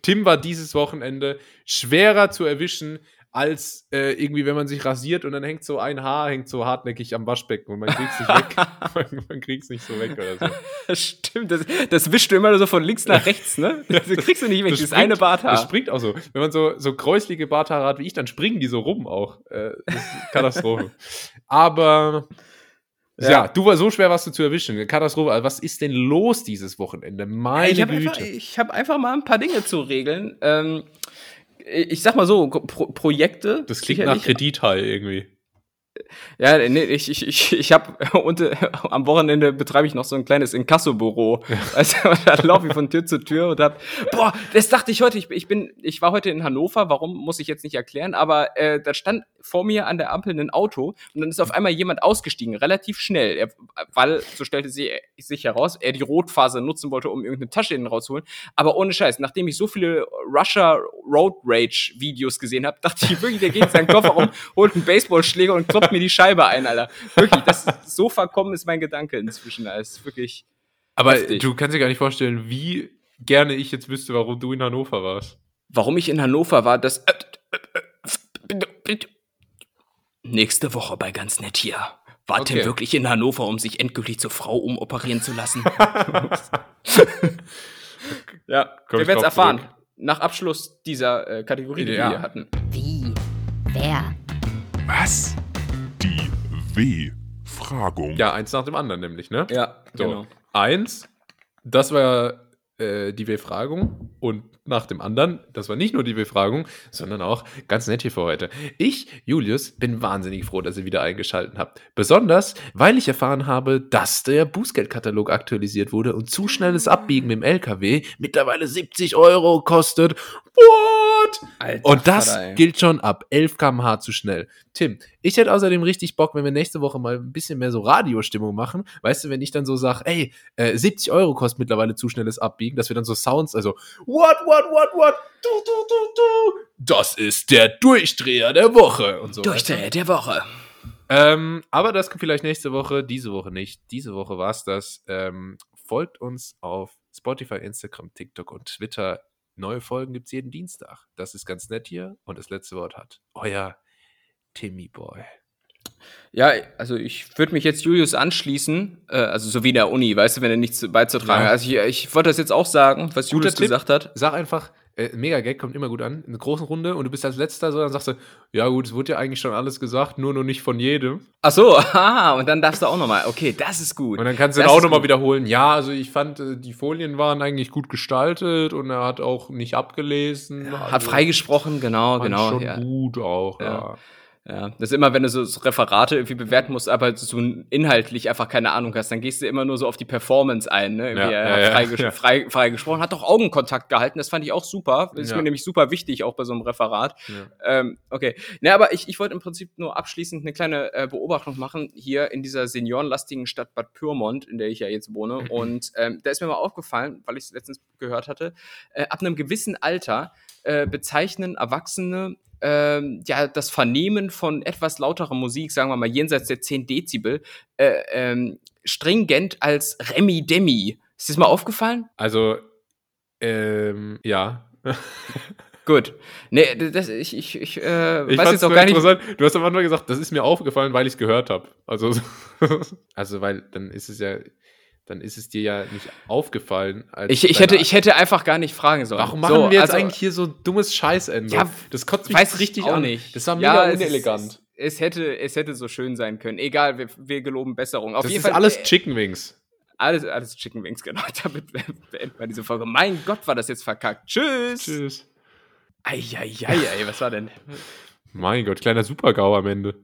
Tim war dieses Wochenende schwerer zu erwischen, als äh, irgendwie, wenn man sich rasiert und dann hängt so ein Haar, hängt so hartnäckig am Waschbecken und man kriegt's nicht weg. man, man kriegt's nicht so weg oder so. Stimmt, das, das wischst du immer so von links nach rechts, ne? Das kriegst du nicht weg, das, ist eine Barthaar. Das springt auch so. Wenn man so, so kräuslige Barthaare hat wie ich, dann springen die so rum auch. Äh, das Katastrophe. Aber ja. Ja. du war so schwer, was du zu erwischen. Katastrophe. Also, was ist denn los dieses Wochenende? Meine ich habe Güte. einfach, ich hab einfach mal ein paar Dinge zu regeln. Ähm, ich sag mal so, Pro Projekte. das klingt nach Kredithai irgendwie. Ja, nee, ich, ich, ich, ich habe am Wochenende betreibe ich noch so ein kleines Inkassobüro. Also da laufe ich von Tür zu Tür und hab, boah, das dachte ich heute, ich, ich bin, ich war heute in Hannover, warum muss ich jetzt nicht erklären, aber äh, da stand vor mir an der Ampel ein Auto und dann ist auf einmal jemand ausgestiegen, relativ schnell, er, weil, so stellte sie sich heraus, er die Rotphase nutzen wollte, um irgendeine Tasche innen rauszuholen. Aber ohne Scheiß, nachdem ich so viele Russia Road Rage Videos gesehen habe, dachte ich wirklich, der geht in seinen Kofferraum, holt einen Baseballschläger und kloppt mir die Scheibe ein, Alter. Wirklich, das so verkommen ist mein Gedanke inzwischen. Das ist wirklich. Aber heftig. du kannst dir gar nicht vorstellen, wie gerne ich jetzt wüsste, warum du in Hannover warst. Warum ich in Hannover war, das. Äh, äh, äh, nächste Woche bei ganz nett hier. War okay. Tim wirklich in Hannover, um sich endgültig zur Frau umoperieren zu lassen? ja, Komm wir werden es erfahren. Zurück. Nach Abschluss dieser äh, Kategorie, die ja. wir hier hatten. Wie? Wer? Was? Die W-Fragung. Ja, eins nach dem anderen nämlich, ne? Ja, so. genau. Eins, das war äh, die Befragung und nach dem anderen, das war nicht nur die Befragung, sondern auch ganz nett hier für heute. Ich, Julius, bin wahnsinnig froh, dass ihr wieder eingeschaltet habt. Besonders, weil ich erfahren habe, dass der Bußgeldkatalog aktualisiert wurde und zu schnelles Abbiegen mit dem LKW mittlerweile 70 Euro kostet. What? Alter, und das Vater, gilt schon ab 11 km/h zu schnell. Tim, ich hätte außerdem richtig Bock, wenn wir nächste Woche mal ein bisschen mehr so Radiostimmung machen. Weißt du, wenn ich dann so sage, ey, äh, 70 Euro kostet mittlerweile zu schnelles Abbiegen, dass wir dann so Sounds, also, what, what, what, what, du, du, du, du, das ist der Durchdreher der Woche und so. Durchdreher weißt du? der Woche. Ähm, aber das kommt vielleicht nächste Woche, diese Woche nicht. Diese Woche war es das. Ähm, folgt uns auf Spotify, Instagram, TikTok und Twitter. Neue Folgen gibt es jeden Dienstag. Das ist ganz nett hier. Und das letzte Wort hat euer Timmy Boy. Ja, also ich würde mich jetzt Julius anschließen, äh, also so wie in der Uni, weißt du, wenn er nichts beizutragen hat. Also ich, ich wollte das jetzt auch sagen, was Julius Tipp, gesagt hat. Sag einfach, äh, Mega-Gag kommt immer gut an, in einer großen Runde und du bist als Letzter so, dann sagst du, ja gut, es wurde ja eigentlich schon alles gesagt, nur noch nicht von jedem. Ach so, haha, und dann darfst du auch nochmal, okay, das ist gut. Und dann kannst du das auch nochmal wiederholen, ja, also ich fand, äh, die Folien waren eigentlich gut gestaltet und er hat auch nicht abgelesen. Ja, also hat freigesprochen, genau, genau. Schon ja. gut auch, ja. ja. Ja, das ist immer, wenn du so Referate irgendwie bewerten musst, aber so inhaltlich einfach keine Ahnung hast, dann gehst du immer nur so auf die Performance ein, ne? Ja, er ja, hat frei, ja. frei, frei, gesprochen, hat doch Augenkontakt gehalten, das fand ich auch super. Das ist mir nämlich super wichtig, auch bei so einem Referat. Ähm, okay. Ne, aber ich, ich wollte im Prinzip nur abschließend eine kleine äh, Beobachtung machen, hier in dieser seniorenlastigen Stadt Bad Pyrmont, in der ich ja jetzt wohne. Mhm. Und ähm, da ist mir mal aufgefallen, weil ich es letztens gehört hatte, äh, ab einem gewissen Alter äh, bezeichnen Erwachsene ähm, ja, das Vernehmen von etwas lauterer Musik, sagen wir mal jenseits der 10 Dezibel, äh, ähm, stringent als Remi Demi. Ist das mal aufgefallen? Also, ähm, ja. Gut. Nee, das, ich, ich, ich, äh, ich weiß jetzt auch gar nicht. Du hast am Anfang gesagt, das ist mir aufgefallen, weil ich es gehört habe. Also, also, weil dann ist es ja, dann ist es dir ja nicht aufgefallen. ich, ich, hätte, ich hätte einfach gar nicht fragen sollen. Warum machen so, wir jetzt also, eigentlich hier so dummes Scheißende? Ja, das kotzt mich weiß richtig auch an. nicht. Das war mega ja, unelegant. Es, es, hätte, es hätte so schön sein können. Egal, wir, wir geloben Besserung. Auf das jeden ist Fall, alles äh, Chicken Wings. Alles, alles Chicken Wings, genau. Damit beenden wir diese Folge. Mein Gott, war das jetzt verkackt. Tschüss. Tschüss. Eieiei, was war denn? Mein Gott, kleiner Supergau am Ende.